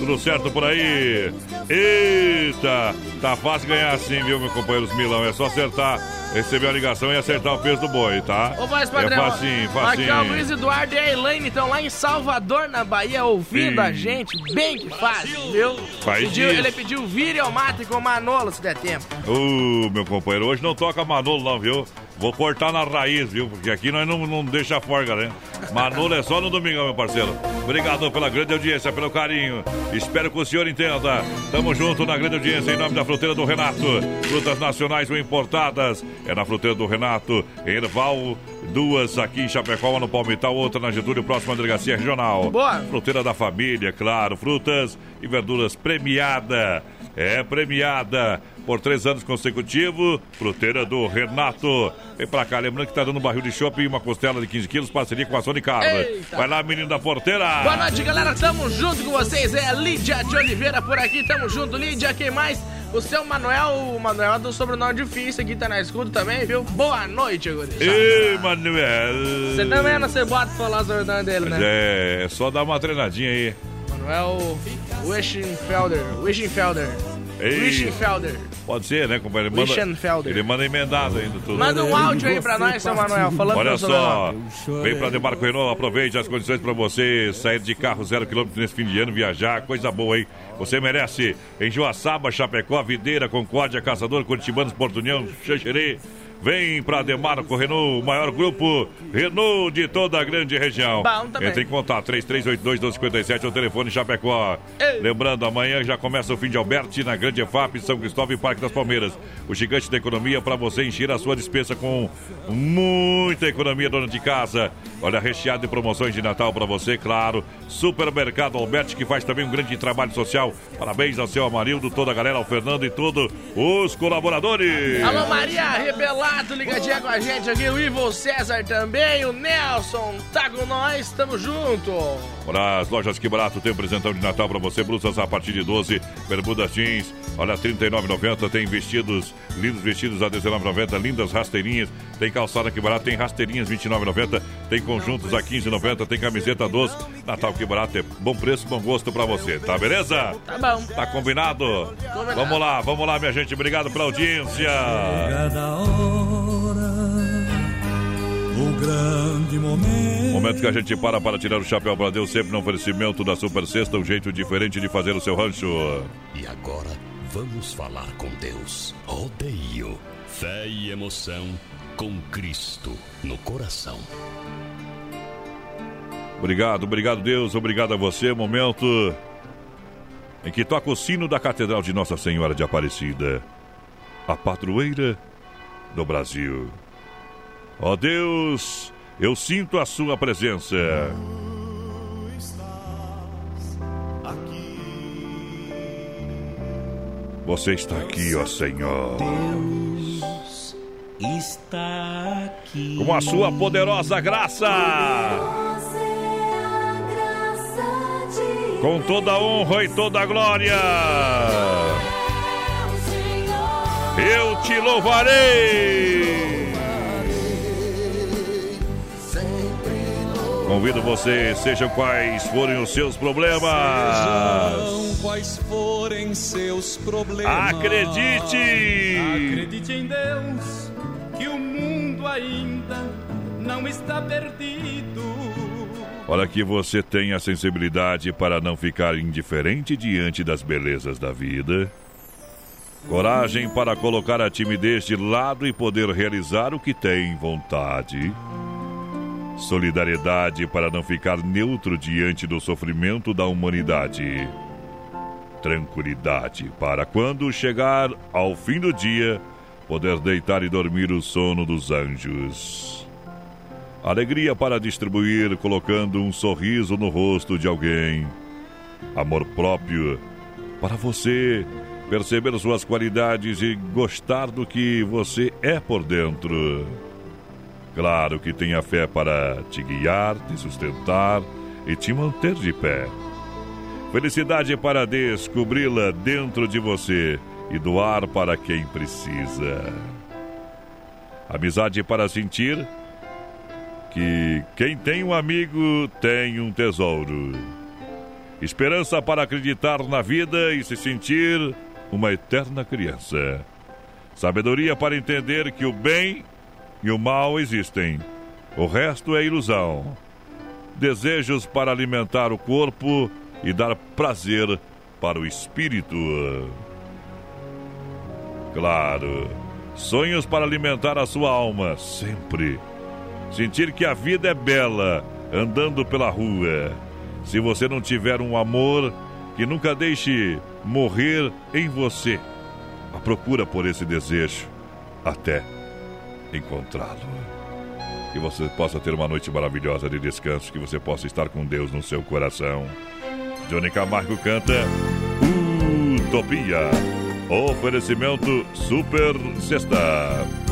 Tudo certo por aí? Eita, tá fácil ganhar assim, viu, meu companheiro Milão? É só acertar, receber a ligação e acertar o peso do boi, tá? Ô, voz é padrão. facinho, Aqui é o facinho. Luiz Eduardo e a Elaine estão lá em Salvador, na Bahia, ouvindo Sim. a gente. Bem que fácil, viu? Faz Pediu- ele pediu vire ao mate com Manolo, se der tempo. Ô, meu companheiro, hoje não toca Manolo não, viu? Vou cortar na raiz, viu? Porque aqui nós não, não deixa forga, né? Manolo é só no domingão, meu parceiro. Obrigado pela grande audiência, pelo carinho. Espero que o senhor entenda. Tamo junto na grande audiência, em nome da fruteira do Renato. Frutas nacionais ou importadas. É na fruteira do Renato, Erval. Duas aqui em Chapecó, uma no Palmital, outra na Getúlio, próxima à delegacia regional. Boa. Fruteira da família, claro. Frutas e verduras premiada. É premiada por três anos consecutivos. Fruteira do Renato. Vem pra cá, lembrando que tá dando um barril de chopp e uma costela de 15 quilos, parceria com a Sony Carla. Eita. Vai lá, menino da porteira. Boa noite, galera. Tamo junto com vocês. É a Lídia de Oliveira por aqui. Tamo junto, Lídia. Quem mais? O seu Manuel. O Manuel do sobrenome difícil aqui, tá na escuta também, viu? Boa noite, gurizada. Ei, Manuel. Você também não você bota falar o sobrenome dele, né? É, só dar uma treinadinha aí. Manuel Wischenfelder. Wischenfelder. Ei. Pode ser, né, companheiro? Ele manda, ele manda emendado ainda tudo. Manda um áudio aí pra nós, seu Manuel, falando Olha só, vem pra Demarco Renault, aproveite as condições pra você sair de carro zero quilômetro nesse fim de ano, viajar, coisa boa, hein? Você merece. Em Joaçaba, Chapecó, Videira, Concórdia, Caçador, Curitibanos, Porto União, Xanxerê. Vem pra Demarco Renault, o maior grupo Renault de toda a grande região. Bom também. Entre em contato, 3382-1257, é o telefone Chapecó. Lembrando, amanhã já começa o fim de Alberti na Grande EFAP, São Cristóvão e Parque das Palmeiras. O gigante da economia para você encher a sua dispensa com muita economia, dona de casa. Olha, recheado de promoções de Natal para você, claro. Supermercado Alberti, que faz também um grande trabalho social. Parabéns ao seu Amarildo, toda a galera, ao Fernando e todos os colaboradores. Alô, Maria Rebelato, ligadinha com a gente aqui. O Ivo César também. O Nelson tá com nós. Tamo junto. Para as lojas Que Barato tem um presentão de Natal para você, blusas a partir de 12, bermudas jeans, olha, R$ 39,90, tem vestidos, lindos vestidos a R$ 19,90, lindas rasteirinhas, tem calçada Que Barato, tem rasteirinhas R$ 29,90, tem conjuntos a R$ 15,90, tem camiseta 12, Natal Que Barato é bom preço, bom gosto para você, tá beleza? Tá bom. Tá combinado? Combinado. Vamos lá, vamos lá, minha gente, obrigado pela audiência. Hora, o grande momento. Momento que a gente para para tirar o chapéu para Deus, sempre no oferecimento da Super Sexta, um jeito diferente de fazer o seu rancho. E agora vamos falar com Deus. Rodeio, fé e emoção com Cristo no coração. Obrigado, obrigado Deus, obrigado a você. Momento em que toca o sino da Catedral de Nossa Senhora de Aparecida, a padroeira do Brasil. Ó Deus, eu sinto a sua presença. Você está aqui, ó Senhor. Está aqui. Com a sua poderosa graça. Com toda a honra e toda a glória. Eu te louvarei. Convido você, sejam quais forem os seus problemas. Sejam quais forem seus problemas. Acredite! Acredite em Deus, que o mundo ainda não está perdido. Olha que você tem a sensibilidade para não ficar indiferente diante das belezas da vida. Coragem para colocar a timidez de lado e poder realizar o que tem vontade. Solidariedade para não ficar neutro diante do sofrimento da humanidade. Tranquilidade para quando chegar ao fim do dia, poder deitar e dormir o sono dos anjos. Alegria para distribuir, colocando um sorriso no rosto de alguém. Amor próprio para você perceber suas qualidades e gostar do que você é por dentro. Claro que tenha fé para te guiar, te sustentar e te manter de pé. Felicidade para descobri-la dentro de você e doar para quem precisa. Amizade para sentir que quem tem um amigo tem um tesouro. Esperança para acreditar na vida e se sentir uma eterna criança. Sabedoria para entender que o bem e o mal existem. O resto é ilusão. Desejos para alimentar o corpo e dar prazer para o espírito. Claro, sonhos para alimentar a sua alma, sempre. Sentir que a vida é bela, andando pela rua. Se você não tiver um amor, que nunca deixe morrer em você. A procura por esse desejo até encontrá-lo. Que você possa ter uma noite maravilhosa de descanso, que você possa estar com Deus no seu coração. Johnny Camargo canta Utopia. Oferecimento Super Sexta.